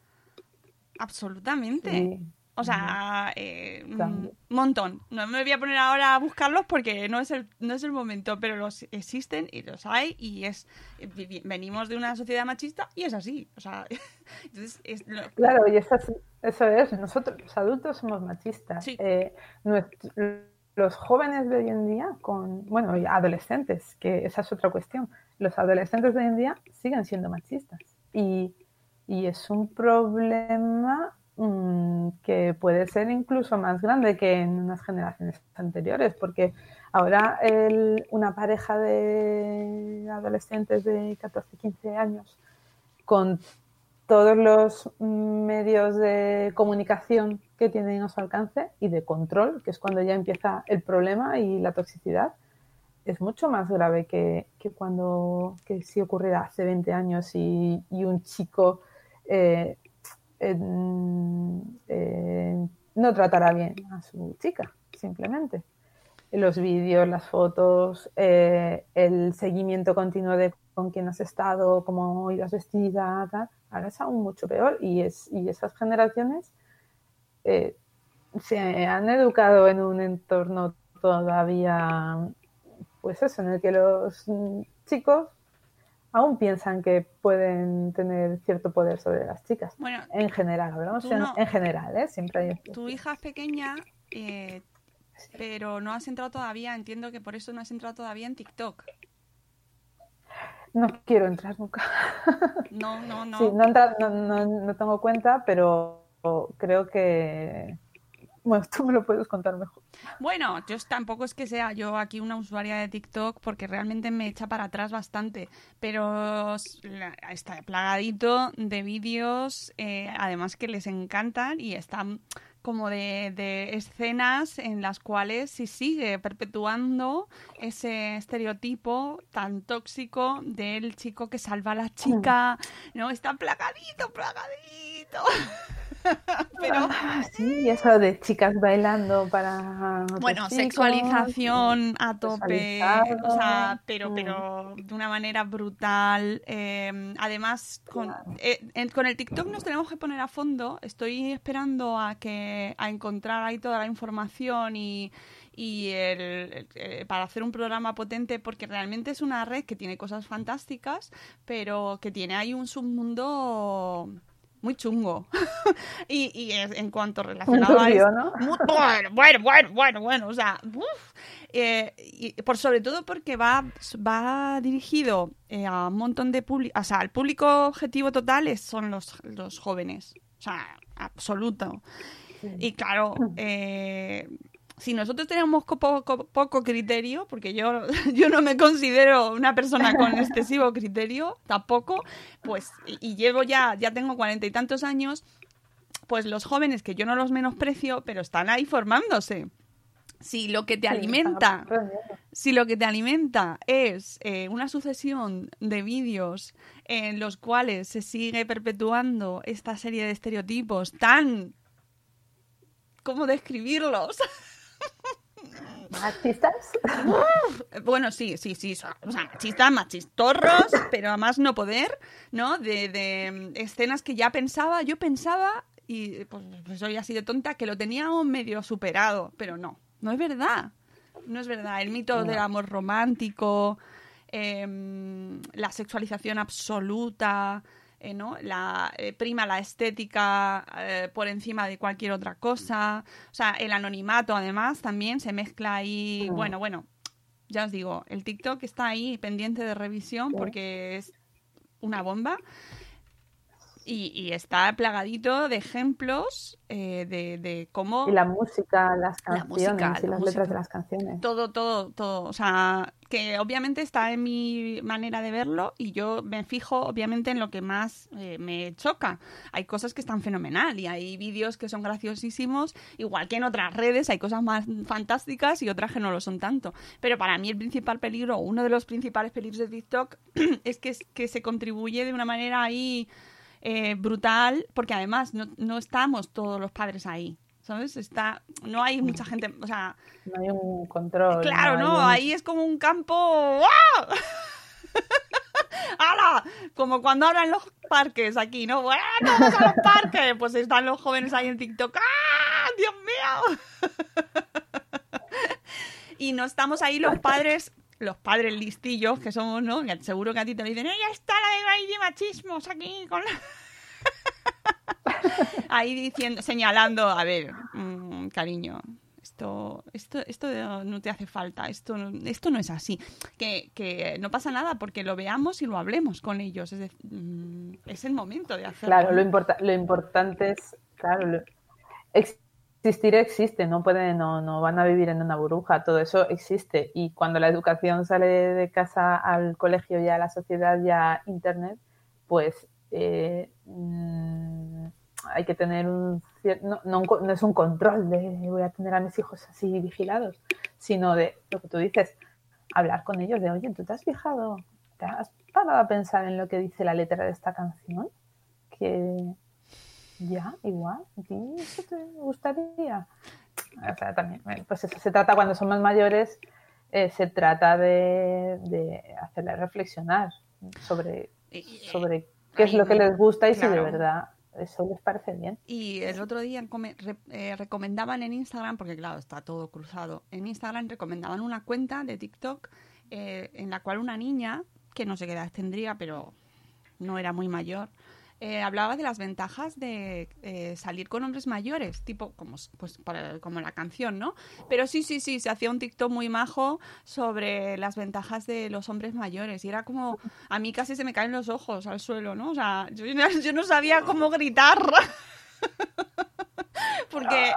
Absolutamente. Sí. O sea, eh, un montón. No me voy a poner ahora a buscarlos porque no es el, no es el momento, pero los existen y los hay y es venimos de una sociedad machista y es así. O sea, entonces es lo- Claro, y eso es, eso es, nosotros los adultos somos machistas. Sí. Eh, nuestro- los jóvenes de hoy en día, con, bueno, y adolescentes, que esa es otra cuestión, los adolescentes de hoy en día siguen siendo machistas. Y, es un problema mm, que puede ser incluso más grande que en unas generaciones anteriores, porque ahora una pareja de adolescentes de 14, 15 años con todos los medios de comunicación que tienen a su alcance y de control, que es cuando ya empieza el problema y la toxicidad, es mucho más grave que, que cuando que si ocurriera hace 20 años y, y un chico eh, eh, no tratará bien a su chica, simplemente. Los vídeos, las fotos, eh, el seguimiento continuo de con quién has estado, cómo ibas vestida, tal, ahora es aún mucho peor y, es, y esas generaciones eh, se han educado en un entorno todavía, pues eso, en el que los chicos aún piensan que pueden tener cierto poder sobre las chicas. bueno, En general, hablamos Tú en, no- en general, ¿eh? Siempre hay tu hija es pequeña, eh, pero no has entrado todavía. Entiendo que por eso no has entrado todavía en TikTok. No quiero entrar nunca. No, no, no. Sí, no, entra- no, no, no tengo cuenta, pero creo que... Bueno, tú me lo puedes contar mejor. Bueno, yo tampoco es que sea yo aquí una usuaria de TikTok porque realmente me echa para atrás bastante, pero está plagadito de vídeos, eh, además que les encantan y están como de, de escenas en las cuales se sigue perpetuando ese estereotipo tan tóxico del chico que salva a la chica, ¿no? Está plagadito, plagadito. pero sí, eso de chicas bailando para... bueno, chicos, sexualización a tope, o sea, pero, pero de una manera brutal. eh, además, con, eh, con el TikTok nos tenemos que poner a fondo. Estoy esperando a que a encontrar ahí toda la información y, y el, el- eh, para hacer un programa potente, porque realmente es una red que tiene cosas fantásticas, pero que tiene ahí un submundo muy chungo. y, y en cuanto relacionado a esto- ¿no? bueno, bueno, bueno, bueno, bueno, o sea, uf. Eh, y por sobre todo porque va, va dirigido eh, a un montón de público, o sea, el público objetivo total es- son los, los jóvenes, o sea, absoluto. Y claro, eh, si nosotros tenemos co- poco, poco criterio, porque yo, yo no me considero una persona con excesivo criterio, tampoco, pues, y, y llevo ya, ya tengo cuarenta y tantos años, pues los jóvenes, que yo no los menosprecio, pero están ahí formándose. Si lo que te alimenta si lo que te alimenta es eh, una sucesión de vídeos en los cuales se sigue perpetuando esta serie de estereotipos tan... ¿Cómo describirlos? ¿Machistas? Bueno, sí, sí, sí, o sea, machistas, machistorros, pero a más no poder, ¿no? De, de mm, escenas que ya pensaba, yo pensaba, y pues, pues soy así de tonta, que lo teníamos medio superado, pero no, no es verdad, no es verdad. El mito del amor romántico, em, la sexualización absoluta, eh, ¿no? La eh, prima la estética eh, por encima de cualquier otra cosa. O sea, el anonimato además también se mezcla ahí. Bueno, bueno, ya os digo, el TikTok está ahí pendiente de revisión porque es una bomba. Y, y está plagadito de ejemplos eh, de, de cómo Y la música, las La canciones música, y la las música. letras de las canciones. todo, todo, todo. O sea, que obviamente está en mi manera de verlo y yo me fijo obviamente en lo que más eh, me choca. Hay cosas que están fenomenal y hay vídeos que son graciosísimos, igual que en otras redes hay cosas más fantásticas y otras que no lo son tanto. Pero para mí el principal peligro, uno de los principales peligros de TikTok es que, es que se contribuye de una manera ahí eh, brutal, porque además no, no estamos todos los padres ahí. ¿sabes? Está, no hay mucha gente, o sea, No hay un control. claro, hay ¿no? un- Ahí es como un campo, ¡guau! ¡Hala! Como cuando abran los parques aquí, ¿no? ¡Bueno, vamos a los parques! Pues están los jóvenes ahí en TikTok. ¡Ah! ¡Dios mío! y no estamos ahí los padres, los padres listillos que somos, ¿no? Que seguro que a ti te lo dicen, ¡ya está la de, de machismos aquí! Con... ahí diciendo, señalando, a ver, mm, cariño, esto, esto, esto no te hace falta, esto, no- esto no es así. Que, que no pasa nada porque lo veamos y lo hablemos con ellos. Es, decir, mm, es el momento de hacerlo. Claro, lo, importa- lo importante es, claro, lo- existir existe, no pueden, no, no van a vivir en una burbuja, todo eso existe. Y cuando la educación sale de casa al colegio y a la sociedad y a internet, pues eh, mm, hay que tener un no, no es un control de voy a tener a mis hijos así vigilados, sino de lo que tú dices, hablar con ellos de, oye, ¿tú te has fijado? ¿Te has parado a pensar en lo que dice la letra de esta canción? Que ya, igual, ¿a ti eso te gustaría? O sea, también, eh, pues eso se trata cuando son más mayores, eh, se trata de, de hacerles reflexionar sobre, sobre qué es lo que les gusta y si de verdad eso les parece bien. Y el otro día come- re- eh, recomendaban en Instagram, porque claro, está todo cruzado, en Instagram recomendaban una cuenta de TikTok eh, en la cual una niña, que no sé qué edad tendría, pero no era muy mayor, eh, hablaba de las ventajas de eh, salir con hombres mayores, tipo como, pues, para- como la canción, ¿no? Pero sí, sí, sí, se hacía un TikTok muy majo sobre las ventajas de los hombres mayores y era como, a mí casi se me caen los ojos al suelo, ¿no? O sea, yo, yo no sabía cómo gritar. Porque...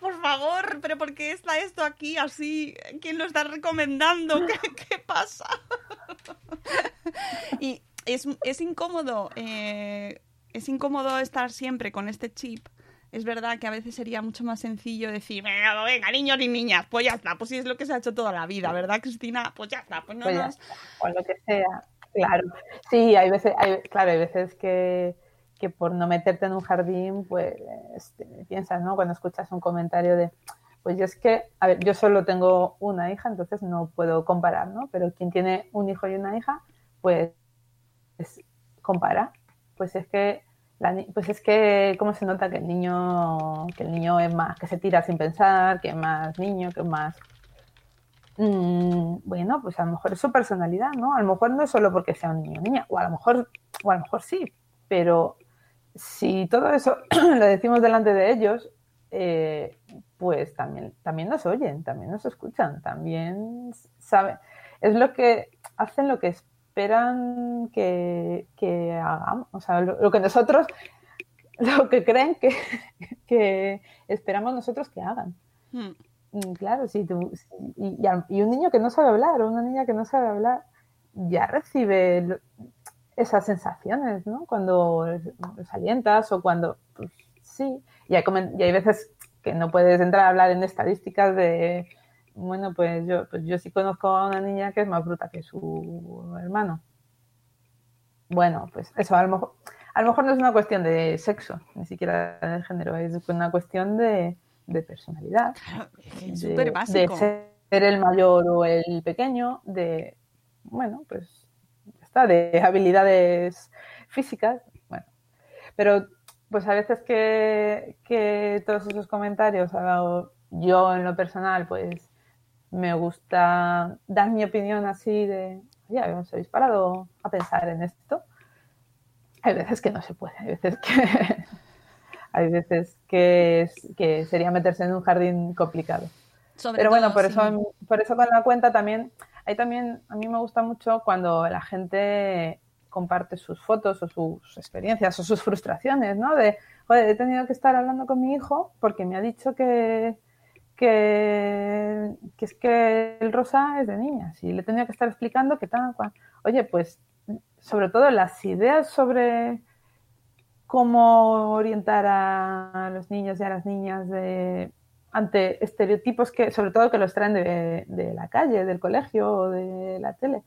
Por favor, pero ¿por qué está esto aquí así? ¿Quién lo está recomendando? ¿Qué, qué pasa? y es, es incómodo, eh, es incómodo estar siempre con este chip. Es verdad que a veces sería mucho más sencillo decir, venga, venga, niños y niñas, pues ya está, pues sí es lo que se ha hecho toda la vida, ¿verdad, Cristina? Pues ya está, pues no Pues nos... o lo que sea. Claro, sí, hay veces, hay, claro, hay veces que, que por no meterte en un jardín, pues este, piensas, ¿no? Cuando escuchas un comentario de, pues yo es que, a ver, yo solo tengo una hija, entonces no puedo comparar, ¿no? Pero quien tiene un hijo y una hija, pues es- compara. Pues es que, la pues es que, ¿cómo se nota que el niño, que el niño es más, que se tira sin pensar, que es más niño, que es más Mm, bueno, pues a lo mejor es su personalidad, ¿no? A lo mejor no es solo porque sea un niño o niña, o a lo mejor, o a lo mejor sí, pero si todo eso lo decimos delante de ellos, eh, pues también, también nos oyen, también nos escuchan, también saben, es lo que hacen lo que esperan que, que hagamos, o sea, lo, lo que nosotros, lo que creen que, que esperamos nosotros que hagan. Hmm. Mm, Claro, sí, tú- y, un niño que no sabe hablar o una niña que no sabe hablar ya recibe esas sensaciones, ¿no? Cuando los alientas o cuando, pues sí, y hay, comen- y hay veces que no puedes entrar a hablar en estadísticas de, bueno, pues yo, pues yo sí conozco a una niña que es más bruta que su hermano. Bueno, pues eso, a lo mejor, a lo mejor no es una cuestión de sexo, ni siquiera de género, es una cuestión de, de personalidad Claro, es de- súper de ser el mayor o el pequeño, de, bueno, pues ya está, de habilidades físicas, bueno. Pero pues a veces que, que todos esos comentarios, ah, yo en lo personal, pues me gusta dar mi opinión así de, ya, os habéis parado a pensar en esto. Hay veces que no se puede, hay veces que, hay veces que, es- que sería meterse en un jardín complicado. Sobre Pero bueno, todo por eso, por eso con la cuenta también, también, a mí me gusta mucho cuando la gente comparte sus fotos o sus experiencias o sus frustraciones, ¿no? De, joder, he tenido que estar hablando con mi hijo porque me ha dicho que, que, es que el rosa es de niñas y le he tenido que estar explicando que tal, cual. Oye, pues sobre todo las ideas sobre cómo orientar a los niños y a las niñas de, ante estereotipos que, sobre todo que los traen de, de la calle, del colegio o de la tele,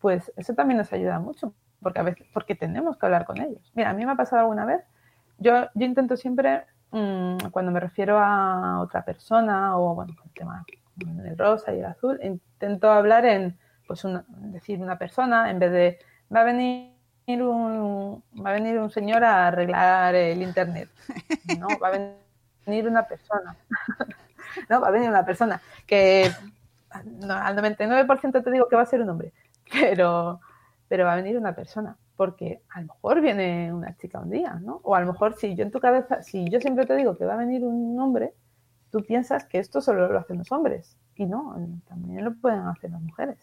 pues eso también nos ayuda mucho, porque a veces, porque tenemos que hablar con ellos. Mira, a mí me ha pasado alguna vez yo, yo intento siempre, mm, cuando me refiero a otra persona o bueno, con el tema del rosa y el azul, intento hablar en, pues, una, decir una persona en vez de va a venir un, va a venir un señor a arreglar el internet. No, va a venir una persona. no, va a venir una persona que no, al 99% te digo que va a ser un hombre, pero, pero va a venir una persona porque a lo mejor viene una chica un día, ¿no? O a lo mejor si yo en tu cabeza, si yo siempre te digo que va a venir un hombre, tú piensas que esto solo lo hacen los hombres. Y no, también lo pueden hacer las mujeres.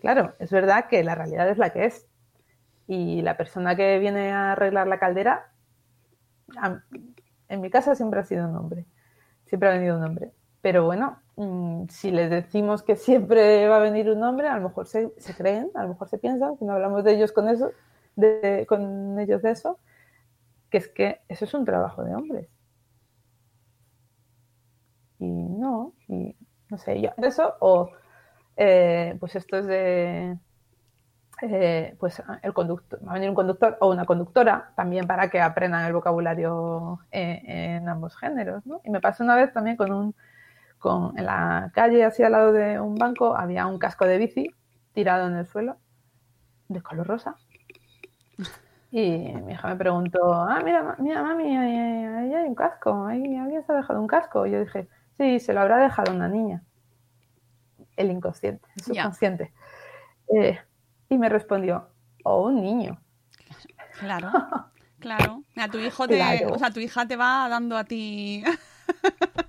Claro, es verdad que la realidad es la que es. Y la persona que viene a arreglar la caldera, en mi casa siempre ha sido un hombre. Siempre ha venido un hombre. Pero bueno, mm, si les decimos que siempre va a venir un hombre, a lo mejor se, creen, a lo mejor se piensan, que no hablamos de ellos con eso, de, con ellos de eso, que es que eso es un trabajo de hombres. Y no, y no sé, yo eso, o eh, pues esto es de, eh, pues el conductor, va a venir un conductor o una conductora también para que aprendan el vocabulario en, en ambos géneros, ¿no? Y me pasó una vez también con un, con, en la calle, así al lado de un banco, había un casco de bici tirado en el suelo de color rosa y mi hija me preguntó, ah, mira, mira mami, ahí, hay un casco, ahí alguien se ha dejado un casco. Y yo dije, sí, se lo habrá dejado una niña. El inconsciente, el subconsciente. Eh, y me respondió, o un niño. Claro, claro. A tu hijo te, o sea, tu hija te va dando a ti.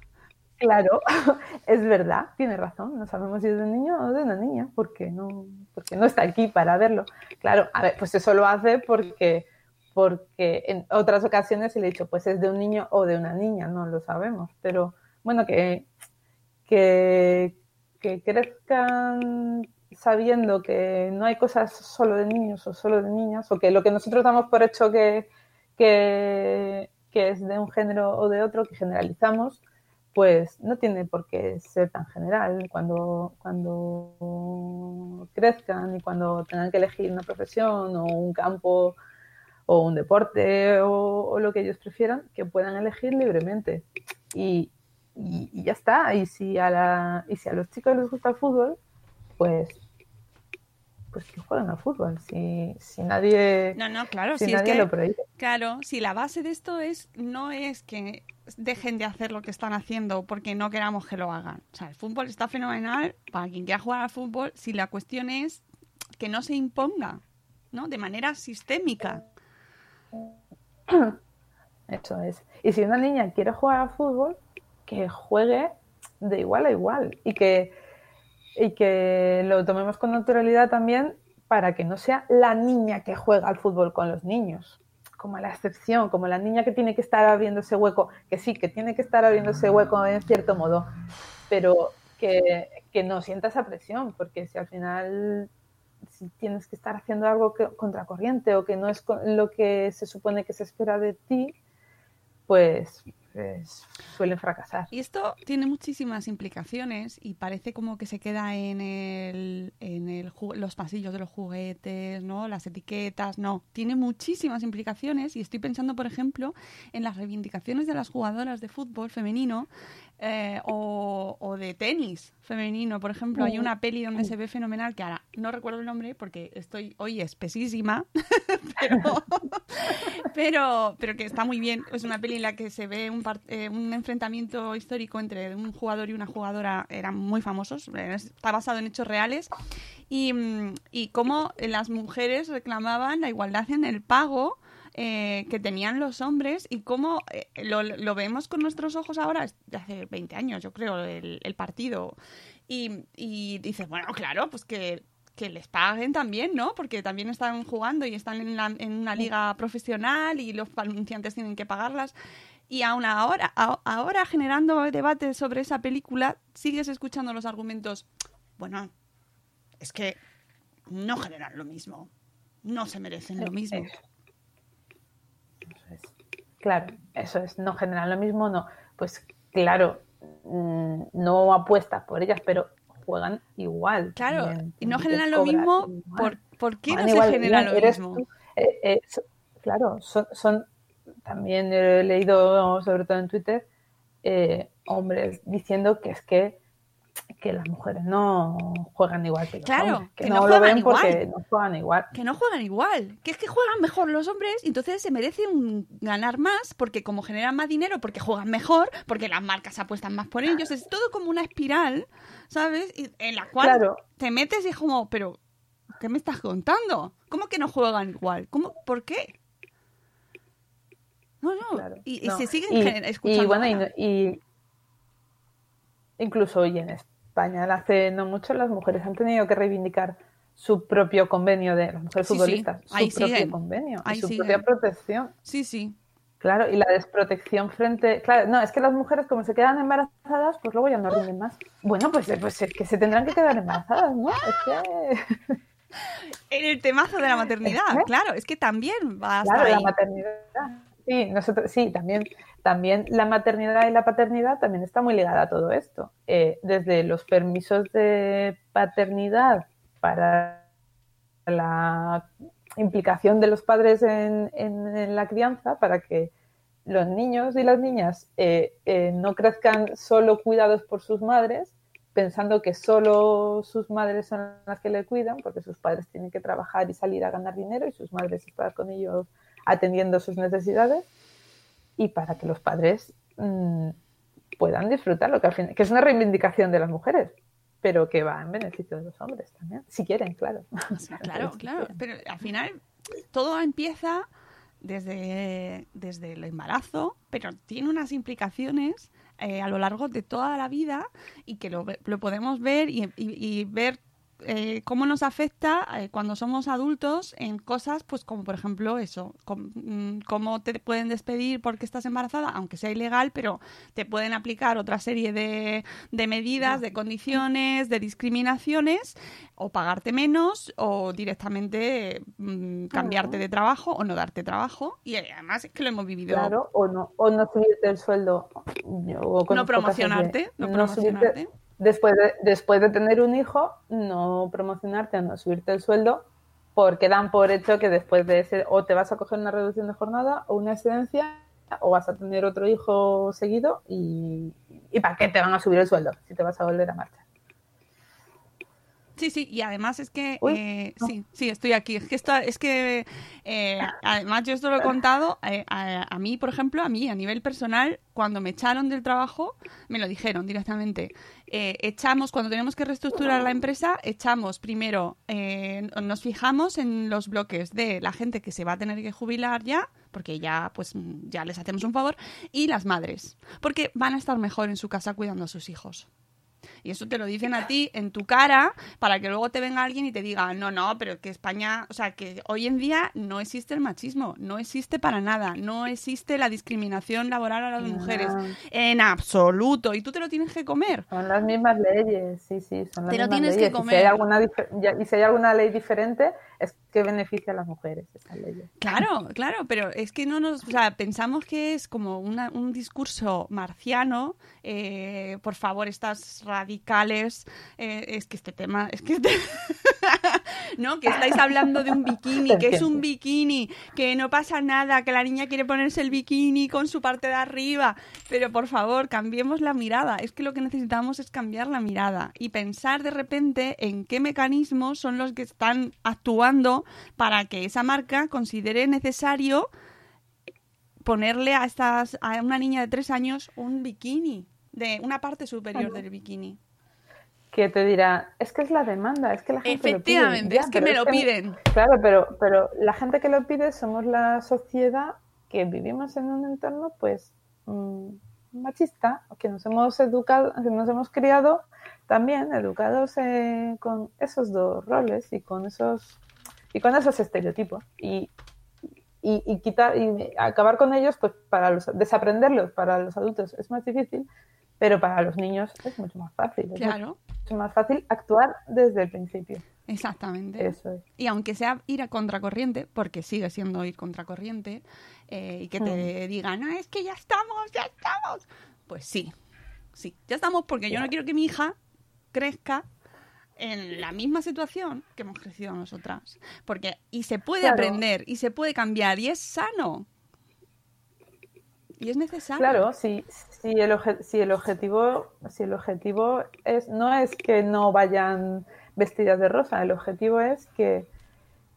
Claro, es verdad, tiene razón. No sabemos si es de un niño o de una niña, porque no, porque no está aquí para verlo. Claro, a ver, pues eso lo hace porque, porque en otras ocasiones le he dicho, pues es de un niño o de una niña, no lo sabemos. Pero bueno, que, que, que crezcan sabiendo que no hay cosas solo de niños o solo de niñas, o que lo que nosotros damos por hecho que, que, que es de un género o de otro, que generalizamos, pues no tiene por qué ser tan general. Cuando, cuando crezcan y cuando tengan que elegir una profesión o un campo o un deporte o, lo que ellos prefieran, que puedan elegir libremente. Y, y, ya está. Y si, a la, y si a los chicos les gusta el fútbol, pues pues que jueguen al fútbol. Si, si nadie, no, no, claro, si, si nadie es que, lo prohíbe. Claro, si la base de esto es no es que dejen de hacer lo que están haciendo porque no queramos que lo hagan. O sea, el fútbol está fenomenal para quien quiera jugar al fútbol si la cuestión es que no se imponga, ¿no? De manera sistémica. Eso es. Y si una niña quiere jugar al fútbol, que juegue de igual a igual y que, y que lo tomemos con naturalidad también para que no sea la niña que juega al fútbol con los niños. Como la excepción, como la niña que tiene que estar abriendo ese hueco, que sí, que tiene que estar abriendo ese hueco en cierto modo, pero que, que no sienta esa presión, porque si al final si tienes que estar haciendo algo que, contracorriente o que no es lo que se supone que se espera de ti, pues pues, suelen fracasar. Y esto tiene muchísimas implicaciones y parece como que se queda en, el, en el, los pasillos de los juguetes, ¿no? Las etiquetas, no. Tiene muchísimas implicaciones y estoy pensando, por ejemplo, en las reivindicaciones de las jugadoras de fútbol femenino eh, o, de tenis femenino, por ejemplo. Hay una peli donde se ve fenomenal, que ahora no recuerdo el nombre porque estoy hoy espesísima, pero, pero, que está muy bien. Es una peli en la que se ve un, eh, un enfrentamiento histórico entre un jugador y una jugadora, eran muy famosos, está basado en hechos reales, y, y cómo las mujeres reclamaban la igualdad en el pago eh, que tenían los hombres y cómo eh, lo, lo, vemos con nuestros ojos ahora, hace 20 años yo creo, el, el partido. Y, y dices, bueno, claro, pues que que les paguen también, ¿no? Porque también están jugando y están en, la, en, una liga profesional y los anunciantes tienen que pagarlas. Y aún ahora, ahora generando debate sobre esa película, sigues escuchando los argumentos. Bueno, es que no generan lo mismo, no se merecen lo mismo. Claro, eso es, no generan lo mismo, no. Pues claro, mm, no apuestas por ellas, pero juegan igual. Claro, y no generan lo mismo, ¿por, ¿por, qué no se genera lo mismo? Eh, eh, claro, son, son, también he leído, sobre todo en Twitter, eh, hombres diciendo que es que, que las mujeres no juegan igual que los Claro, hombres, que, que no, no lo juegan ven igual. porque no juegan igual. que no juegan igual, que es que juegan mejor los hombres y entonces se merecen ganar más porque como generan más dinero, porque juegan mejor, porque las marcas apuestan más por ellos, es todo como una espiral, ¿sabes? Y en la cual Claro. te metes y es como, pero ¿qué me estás contando? ¿Cómo que no juegan igual? ¿Cómo? ¿Por qué? No, no, Claro, y, y no. se siguen Y- escuchando. Y bueno, y incluso hoy en España, hace no mucho, las mujeres han tenido que reivindicar su propio convenio de las mujeres Sí, sí, futbolistas, su ahí propio siguen, convenio, y su siguen. propia protección. Sí, sí. Claro, y la desprotección frente. Claro, no, es que las mujeres, como se quedan embarazadas, pues luego ya no rinden más. Bueno, pues, pues es que se tendrán que quedar embarazadas, ¿no? Es que. En el temazo de la maternidad, ¿Eh? claro, es que también va hasta Claro, la ahí. maternidad. Sí, nosotros, sí, también, también la maternidad y la paternidad también está muy ligada a todo esto. Eh, desde los permisos de paternidad para la implicación de los padres en, en- la crianza, para que los niños y las niñas eh, eh, no crezcan solo cuidados por sus madres, pensando que solo sus madres son las que le cuidan, porque sus padres tienen que trabajar y salir a ganar dinero y sus madres estar con ellos atendiendo sus necesidades y para que los padres mm, puedan disfrutar lo que al fin, que es una reivindicación de las mujeres, pero que va en beneficio de los hombres también, si quieren, claro. Claro, claro. Pero al final todo empieza desde, desde el embarazo, pero tiene unas implicaciones eh, a lo largo de toda la vida y que lo, lo podemos ver y, y- y ver eh, cómo nos afecta eh, cuando somos adultos en cosas, pues como por ejemplo eso, com- mm, cómo te pueden despedir porque estás embarazada, aunque sea ilegal, pero te pueden aplicar otra serie de, de medidas, de condiciones, de discriminaciones, o pagarte menos, o directamente mm, cambiarte de trabajo o no darte trabajo. Y además es que lo hemos vivido. Claro, o no, o no subirte el sueldo. Yo de promocionarte, no promocionarte. Después, de, después de tener un hijo, no promocionarte, no subirte el sueldo, porque dan por hecho que después de ese, o te vas a coger una reducción de jornada o una excedencia, o vas a tener otro hijo seguido, y, y ¿para qué te van a subir el sueldo si te vas a volver a marchar? Sí, sí, y además es que eh, sí, sí, estoy aquí. Es que esto, es que eh, además yo esto lo he contado eh, a, a mí, por ejemplo, a mí a nivel personal, cuando me echaron del trabajo, me lo dijeron directamente. Echamos cuando tenemos que reestructurar la empresa, echamos primero, eh, nos fijamos en los bloques de la gente que se va a tener que jubilar ya, porque ya pues ya les hacemos un favor, y las madres, porque van a estar mejor en su casa cuidando a sus hijos. Y eso te lo dicen a ti en tu cara para que luego te venga alguien y te diga, no, no, pero que España, o sea, que hoy en día no existe el machismo, no existe para nada, no existe la discriminación laboral a las No. mujeres, en absoluto, y tú te lo tienes que comer. Son las mismas leyes, sí, sí, son las Te lo tienes que leyes. Y si, comer. hay alguna, y si hay alguna ley diferente, es que beneficia a las mujeres esa ley. Claro, claro, pero es que no nos, o sea, pensamos que es como una- un discurso marciano. eh, por favor, estas radicales, eh, es que este tema, es que este- no, que estáis hablando de un bikini, que es un bikini, que no pasa nada, que la niña quiere ponerse el bikini con su parte de arriba, pero por favor, cambiemos la mirada. Es que lo que necesitamos es cambiar la mirada y pensar de repente en qué mecanismos son los que están actuando para que esa marca considere necesario ponerle a estas a una niña de tres años un bikini de una parte superior del bikini. Que te dirá, es que es la demanda, es que la gente lo pide. Efectivamente, Ya, es que me lo piden. Claro, pero, pero la gente que lo pide somos la sociedad que vivimos en un entorno, pues, mm, machista, que nos hemos educado, que nos hemos criado también educados eh, con esos dos roles y con esos y con esos estereotipos y, y, y quitar y acabar con ellos, pues para los desaprenderlos para los adultos es más difícil, pero para los niños es mucho más fácil. Es Claro, mucho más fácil actuar desde el principio. exactamente. Eso es. Y aunque sea ir a contracorriente, porque sigue siendo ir contracorriente, eh, y que te digan, ah, es que ya estamos, ya estamos. Pues sí, sí, ya estamos porque yo no quiero que mi hija crezca en la misma situación que hemos crecido nosotras. Porque, y se puede Claro. aprender, y se puede cambiar, y es sano. Y es necesario. Claro, si, si, el, obje- si el objetivo, si el objetivo es, no es que no vayan vestidas de rosa, el objetivo es que,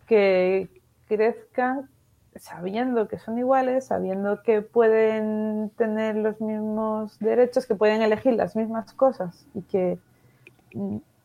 que crezcan sabiendo que son iguales, sabiendo que pueden tener los mismos derechos, que pueden elegir las mismas cosas y que,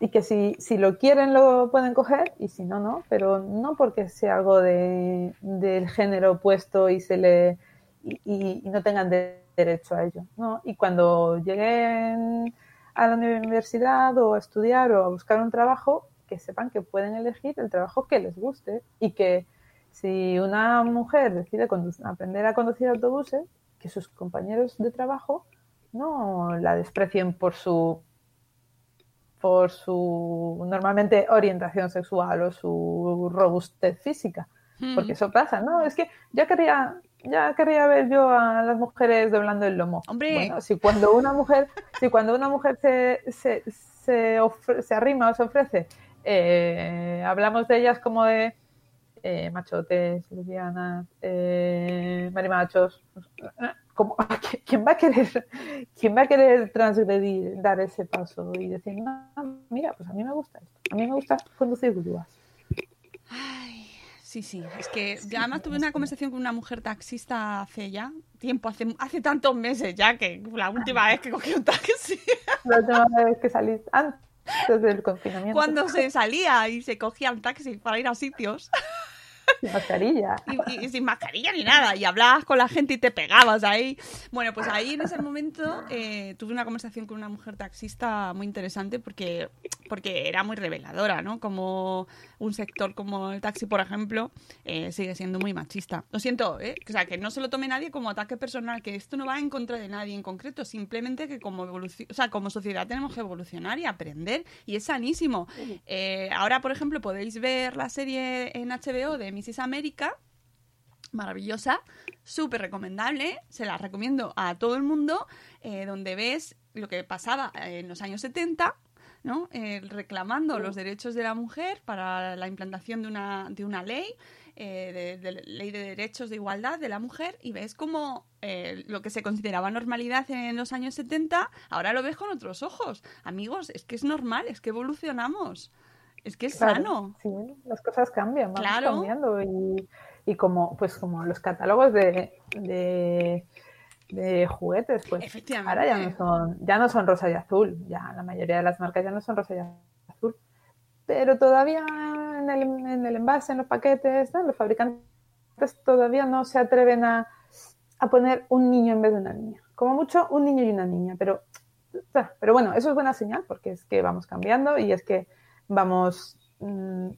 y que si, si lo quieren lo pueden coger y si no, no, pero no porque sea algo de, del género opuesto y se le y, y- no tengan de- derecho a ello. ¿no? Y cuando lleguen a la universidad o a estudiar o a buscar un trabajo, que sepan que pueden elegir el trabajo que les guste y que si una mujer decide aprender a conducir autobuses, que sus compañeros de trabajo no la desprecien por su por su normalmente orientación sexual o su robustez física, Mm. porque eso pasa, ¿no? Es que ya quería ya quería ver yo a las mujeres doblando el lomo. Hombre. Bueno, si cuando una mujer, si cuando una mujer se, se, se, ofre- se arrima o se ofrece, eh, hablamos de ellas como de eh, machotes, lesbianas, eh, marimachos. Como, ¿quién va a querer, quién va a querer transgredir, dar ese paso y decir, no, mira, pues a mí me gusta esto, a mí me gusta conducir grúas? Ay, sí, sí. Es que además tuve una conversación con una mujer taxista hace ya tiempo, hace, hace tantos meses ya, que la última vez que cogí un taxi, La última vez que salí antes del confinamiento, cuando se salía y se cogía un taxi para ir a sitios sin mascarilla. y, y- sin mascarilla ni nada, y hablabas con la gente y te pegabas ahí. Bueno, pues ahí en ese momento eh, tuve una conversación con una mujer taxista muy interesante porque, porque era muy reveladora, ¿no? Como un sector como el taxi, por ejemplo, eh, sigue siendo muy machista. Lo siento, ¿eh? O sea, que no se lo tome nadie como ataque personal, que esto no va en contra de nadie en concreto, simplemente que como o sea, como sociedad tenemos que evolucionar y aprender, y es sanísimo. Eh, ahora, por ejemplo, podéis ver la serie en HBO de Mrs. América, maravillosa, súper recomendable, se la recomiendo a todo el mundo, eh, donde ves lo que pasaba en los años 70, ¿no? Eh, reclamando los derechos de la mujer para la implantación de una, de una ley, eh, de, de ley de derechos de igualdad de la mujer, y ves como eh, lo que se consideraba normalidad en los años 70, ahora lo ves con otros ojos. Amigos, es que es normal, es que evolucionamos. Es que es Claro, sano. Sí, las cosas cambian, vamos Claro. cambiando y, y como pues como los catálogos de, de, de juguetes, pues ahora ya no son ya no son rosa y azul, ya la mayoría de las marcas ya no son rosa y azul, pero todavía en el, en el envase, en los paquetes, ¿no? los fabricantes todavía no se atreven a, a poner un niño en vez de una niña, como mucho un niño y una niña, pero pero bueno, eso es buena señal porque es que vamos cambiando y es que vamos mm,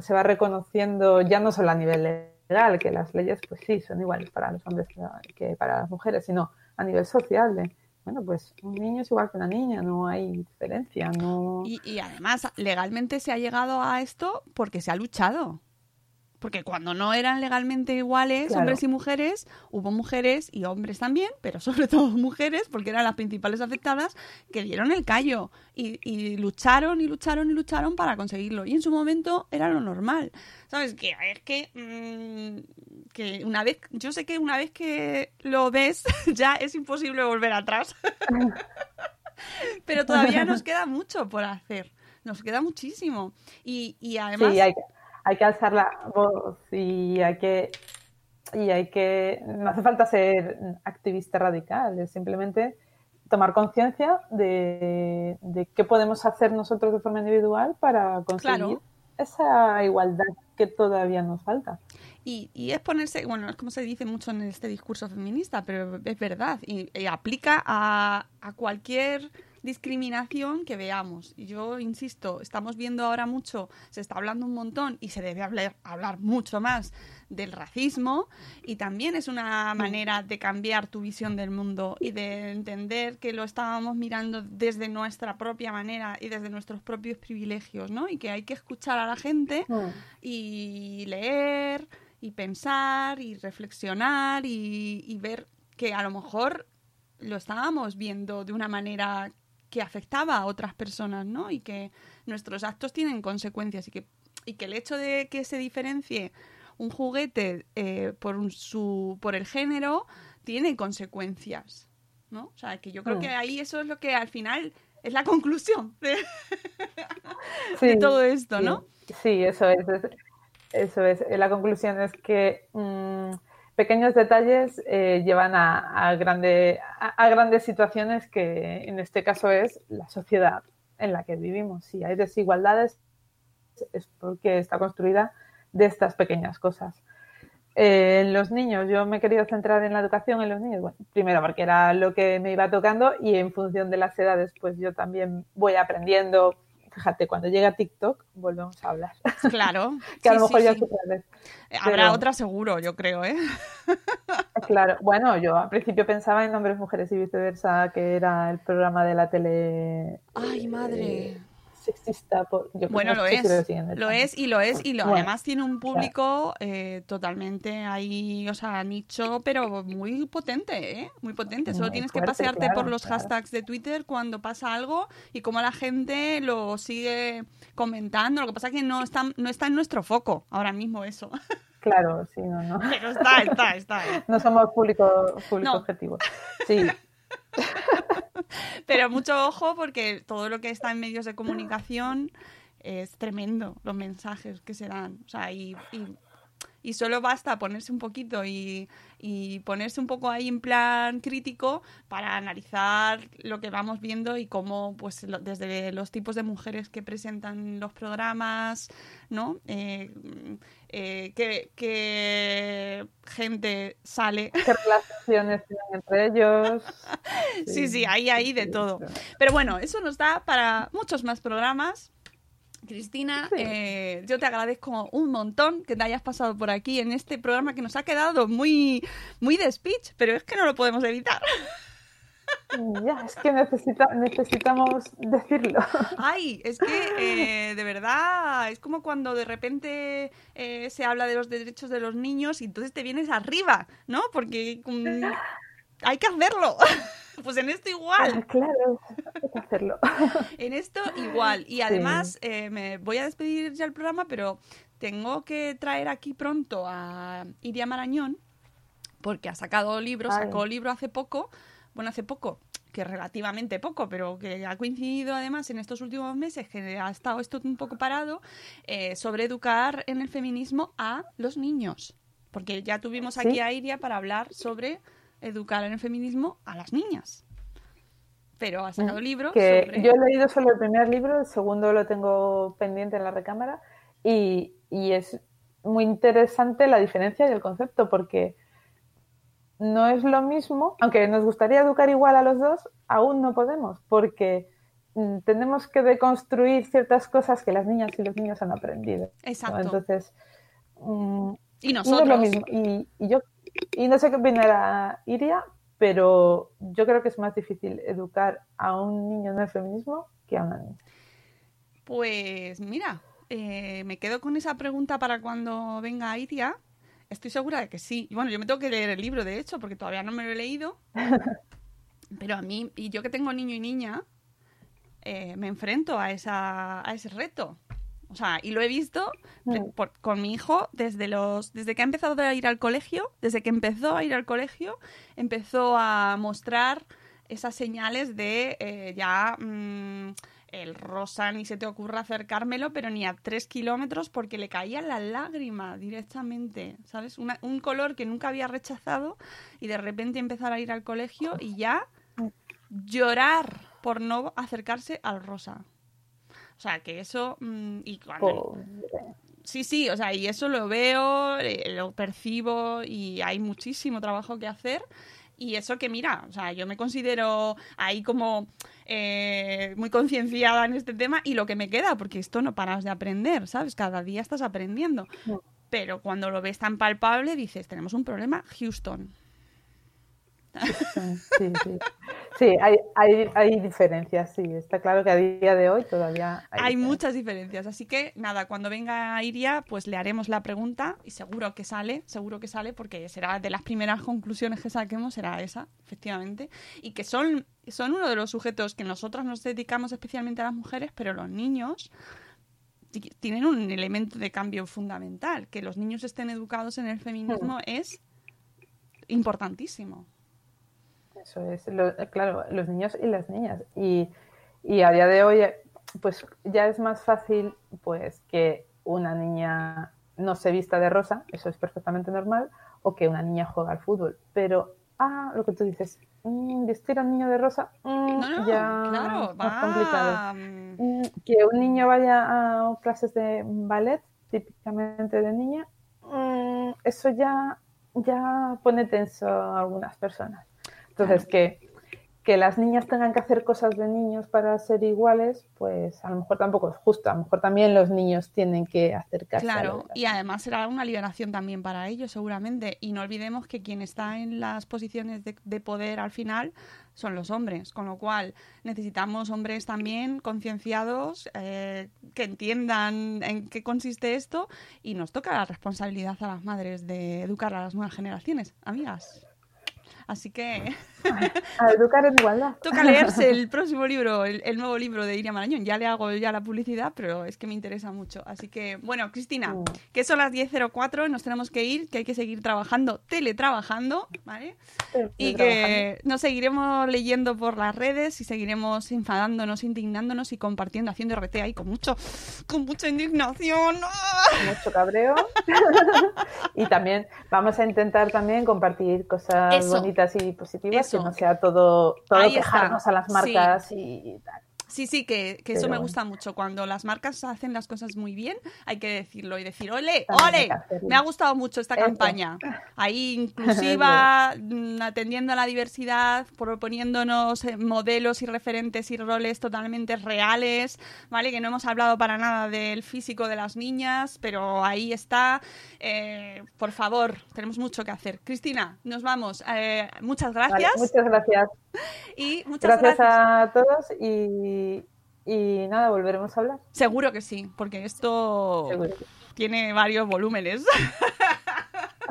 se va reconociendo ya no solo a nivel legal, que las leyes pues sí son iguales para los hombres que para las mujeres, sino a nivel social de bueno, pues un niño es igual que una niña, no hay diferencia, no Y, y además, legalmente se ha llegado a esto porque se ha luchado. Porque cuando no eran legalmente iguales, Claro. hombres y mujeres, hubo mujeres y hombres también, pero sobre todo mujeres, porque eran las principales afectadas, que dieron el callo y, y lucharon y lucharon y lucharon para conseguirlo. Y en su momento era lo normal. ¿Sabes? Que es que, mm, que una vez, yo sé que una vez que lo ves, ya es imposible volver atrás. pero todavía nos queda mucho por hacer. Nos queda muchísimo. Y, y además... Sí, hay, que- hay que alzar la voz y hay que y hay que no hace falta ser activista radical, es simplemente tomar conciencia de, de qué podemos hacer nosotros de forma individual para conseguir Claro. esa igualdad que todavía nos falta. Y, y es ponerse, bueno, es como se dice mucho en este discurso feminista, pero es verdad, y, y aplica a, a cualquier discriminación que veamos. Y yo insisto, estamos viendo ahora mucho, se está hablando un montón y se debe hablar, hablar mucho más del racismo y también es una manera de cambiar tu visión del mundo y de entender que lo estábamos mirando desde nuestra propia manera y desde nuestros propios privilegios, ¿no? Y que hay que escuchar a la gente y leer y pensar y reflexionar y, y ver que a lo mejor lo estábamos viendo de una manera que afectaba a otras personas, ¿no? Y que nuestros actos tienen consecuencias y que, y que el hecho de que se diferencie un juguete eh, por, un- su, por el género tiene consecuencias, ¿no? O sea, que yo creo Mm. que ahí eso es lo que al final es la conclusión de, Sí, de todo esto. ¿no? Sí, eso es. es- Eso es. La conclusión es que mm, pequeños detalles eh, llevan a, grande- a- grandes situaciones que en este caso es la sociedad en la que vivimos. Si hay desigualdades es porque está construida de estas pequeñas cosas. Eh, en los niños, yo me he querido centrar en la educación en los niños. Bueno, primero porque era lo que me iba tocando y en función de las edades, pues yo también voy aprendiendo. Fíjate, cuando llega TikTok, volvemos a hablar. Claro. que a sí, lo mejor sí, ya sí. vez. Habrá pero- otra seguro, yo creo, ¿eh? Claro, bueno, yo al principio pensaba en hombres, mujeres y viceversa, que era el programa de la tele Ay, madre. Sexista. por- yo Bueno, lo es. lo es y lo es y lo, Bueno, además tiene un público eh, totalmente ahí, o sea, nicho, pero muy potente, ¿eh? Muy potente. Solo Muy tienes que pasearte claro, por los claro. hashtags de Twitter cuando pasa algo y cómo la gente lo sigue comentando. Lo que pasa es que no está, no está en nuestro foco ahora mismo eso. Claro, sí, no, no. Pero está, está, está. No somos público, público No. objetivo. Sí, Pero mucho ojo porque todo lo que está en medios de comunicación es tremendo, los mensajes que se dan. O sea, y, y solo basta ponerse un poquito y, y ponerse un poco ahí en plan crítico para analizar lo que vamos viendo y cómo, pues, lo- desde los tipos de mujeres que presentan los programas, ¿no? Eh, eh, qué, qué gente sale qué relaciones tienen entre ellos. Sí, sí, ahí, ahí de sí, todo. sí. Pero bueno, eso nos da para muchos más programas. Cristina, eh, yo te agradezco un montón que te hayas pasado por aquí en este programa que nos ha quedado muy, muy de speech, pero es que no lo podemos evitar. Ya, es que necesita, necesitamos decirlo. Ay, es que eh, de verdad es como cuando de repente eh, se habla de los derechos de los niños y entonces te vienes arriba, ¿no? Porque mm, hay que hacerlo. Pues en esto igual. Claro, hay que hacerlo. En esto igual. Y además eh, me voy a despedir ya el programa, pero tengo que traer aquí pronto a Iria Marañón, porque ha sacado libros, Ay. sacó libro hace poco, bueno, hace poco, que relativamente poco, pero que ha coincidido además en estos últimos meses, que ha estado esto un poco parado, eh, sobre educar en el feminismo a los niños. Porque ya tuvimos aquí ¿Sí? a Iria para hablar sobre educar en el feminismo a las niñas. Pero ha sacado libros Mm, Que sobre... yo he leído solo el primer libro, el segundo lo tengo pendiente en la recámara y, y es muy interesante la diferencia y el concepto porque no es lo mismo, aunque nos gustaría educar igual a los dos, aún no podemos porque mm, tenemos que deconstruir ciertas cosas que las niñas y los niños han aprendido. ¿no? Exacto. Entonces, mm, y no es nosotros. lo mismo. Y, y yo y no sé qué opinará Iria, pero yo creo que es más difícil educar a un niño en el feminismo que a una niña. Pues mira, eh, me quedo con esa pregunta para cuando venga Iria. Estoy segura de que sí. Y Bueno, yo me tengo que leer el libro, de hecho, porque todavía no me lo he leído. Pero a mí, y yo que tengo niño y niña, eh, me enfrento a, esa, a ese reto. O sea, y lo he visto Mm. por- con mi hijo desde los desde que ha empezado a ir al colegio, desde que empezó a ir al colegio, empezó a mostrar esas señales de eh, ya mm, el rosa ni se te ocurra acercármelo, pero ni a tres kilómetros porque le caía la lágrima directamente, ¿sabes? Una- un color que nunca había rechazado y de repente empezar a ir al colegio y ya llorar por no acercarse al rosa. O sea, que eso... mm, y cuando, Pobre. Sí, sí, o sea, y eso lo veo, eh, lo percibo y hay muchísimo trabajo que hacer. Y eso que mira, o sea, yo me considero ahí como eh, muy concienciada en este tema y lo que me queda, porque esto no paras de aprender, ¿sabes? Cada día estás aprendiendo. No. Pero cuando lo ves tan palpable, dices, tenemos un problema, Houston. Sí, sí. Sí, hay, hay, hay diferencias, sí. Está claro que a día de hoy todavía hay, Hay muchas diferencias, así que nada, cuando venga Iria, pues le haremos la pregunta y seguro que sale, seguro que sale, porque será de las primeras conclusiones que saquemos, será esa, efectivamente, y que son, son uno de los sujetos que nosotras nos dedicamos especialmente a las mujeres, pero los niños ti- tienen un elemento de cambio fundamental, que los niños estén educados en el feminismo es importantísimo. Eso es, lo- claro, los niños y las niñas. Y, y a día de hoy, pues ya es más fácil pues que una niña no se vista de rosa, eso es perfectamente normal, o que una niña juega al fútbol. Pero, ah, lo que tú dices, mm, vestir a un niño de rosa, mm, No, ya claro, más va. complicado. mm, Mm, Que un niño vaya a clases de ballet, típicamente de niña, eso ya, ya pone tenso a algunas personas. Entonces, que, que las niñas tengan que hacer cosas de niños para ser iguales, pues a lo mejor tampoco es justo. A lo mejor también los niños tienen que acercarse. Claro, y además será una liberación también para ellos, seguramente. Y no olvidemos que quien está en las posiciones de, de poder al final son los hombres, con lo cual necesitamos hombres también concienciados, eh, que entiendan en qué consiste esto y nos toca la responsabilidad a las madres de educar a las nuevas generaciones, amigas. Así que A educar en igualdad. toca leerse el próximo libro, el, el nuevo libro de Iria Marañón. Ya le hago ya la publicidad, pero es que me interesa mucho. Así que, bueno, Cristina, Mm. que son las 10.04, nos tenemos que ir, que hay que seguir trabajando, teletrabajando, ¿vale? Y que nos seguiremos leyendo por las redes y seguiremos enfadándonos, indignándonos y compartiendo, haciendo RT ahí con mucho, con mucha indignación. Mucho cabreo. y también vamos a intentar también compartir cosas Eso. bonitas y positivas, Eso. que no sea todo, todo Ahí está. quejarnos a las marcas y tal. Sí, sí, que, que eso me gusta mucho. Cuando las marcas hacen las cosas muy bien, hay que decirlo y decir, ole, ole, me ha gustado mucho esta Eso. campaña. Ahí inclusiva, mm, atendiendo a la diversidad, proponiéndonos eh, modelos y referentes y roles totalmente reales, ¿vale? Que no hemos hablado para nada del físico de las niñas, pero ahí está. Eh, por favor, tenemos mucho que hacer. Cristina, nos vamos. Eh, muchas Vale, gracias. muchas gracias. Y muchas Gracias gracias. a todos y, y nada, volveremos a hablar. Seguro que sí, porque esto tiene varios volúmenes.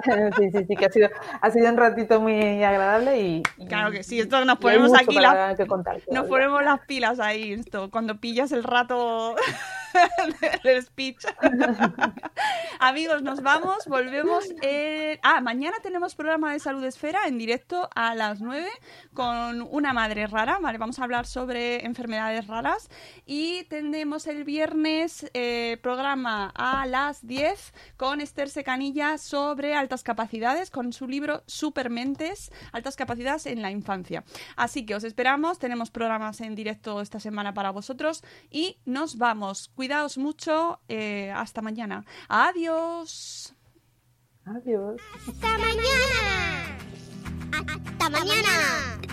Sí, sí, sí, que ha sido, ha sido un ratito muy agradable y... Claro que sí, esto nos ponemos aquí para la- que contar Nos ponemos las pilas ahí, esto, cuando pillas el rato del speech. Amigos, nos vamos, volvemos. Ah, mañana tenemos programa de Salud Esfera en directo a las 9 con una madre rara, ¿vale? Vamos a hablar sobre enfermedades raras. Y tendremos el viernes eh, programa a las 10 con Esther Secanilla sobre altas capacidades, con su libro Supermentes, altas capacidades en la infancia. Así que os esperamos, tenemos programas en directo esta semana para vosotros y nos vamos. Cuidaos mucho, eh, hasta mañana. Adiós. Adiós. ¡Hasta mañana! ¡Hasta mañana!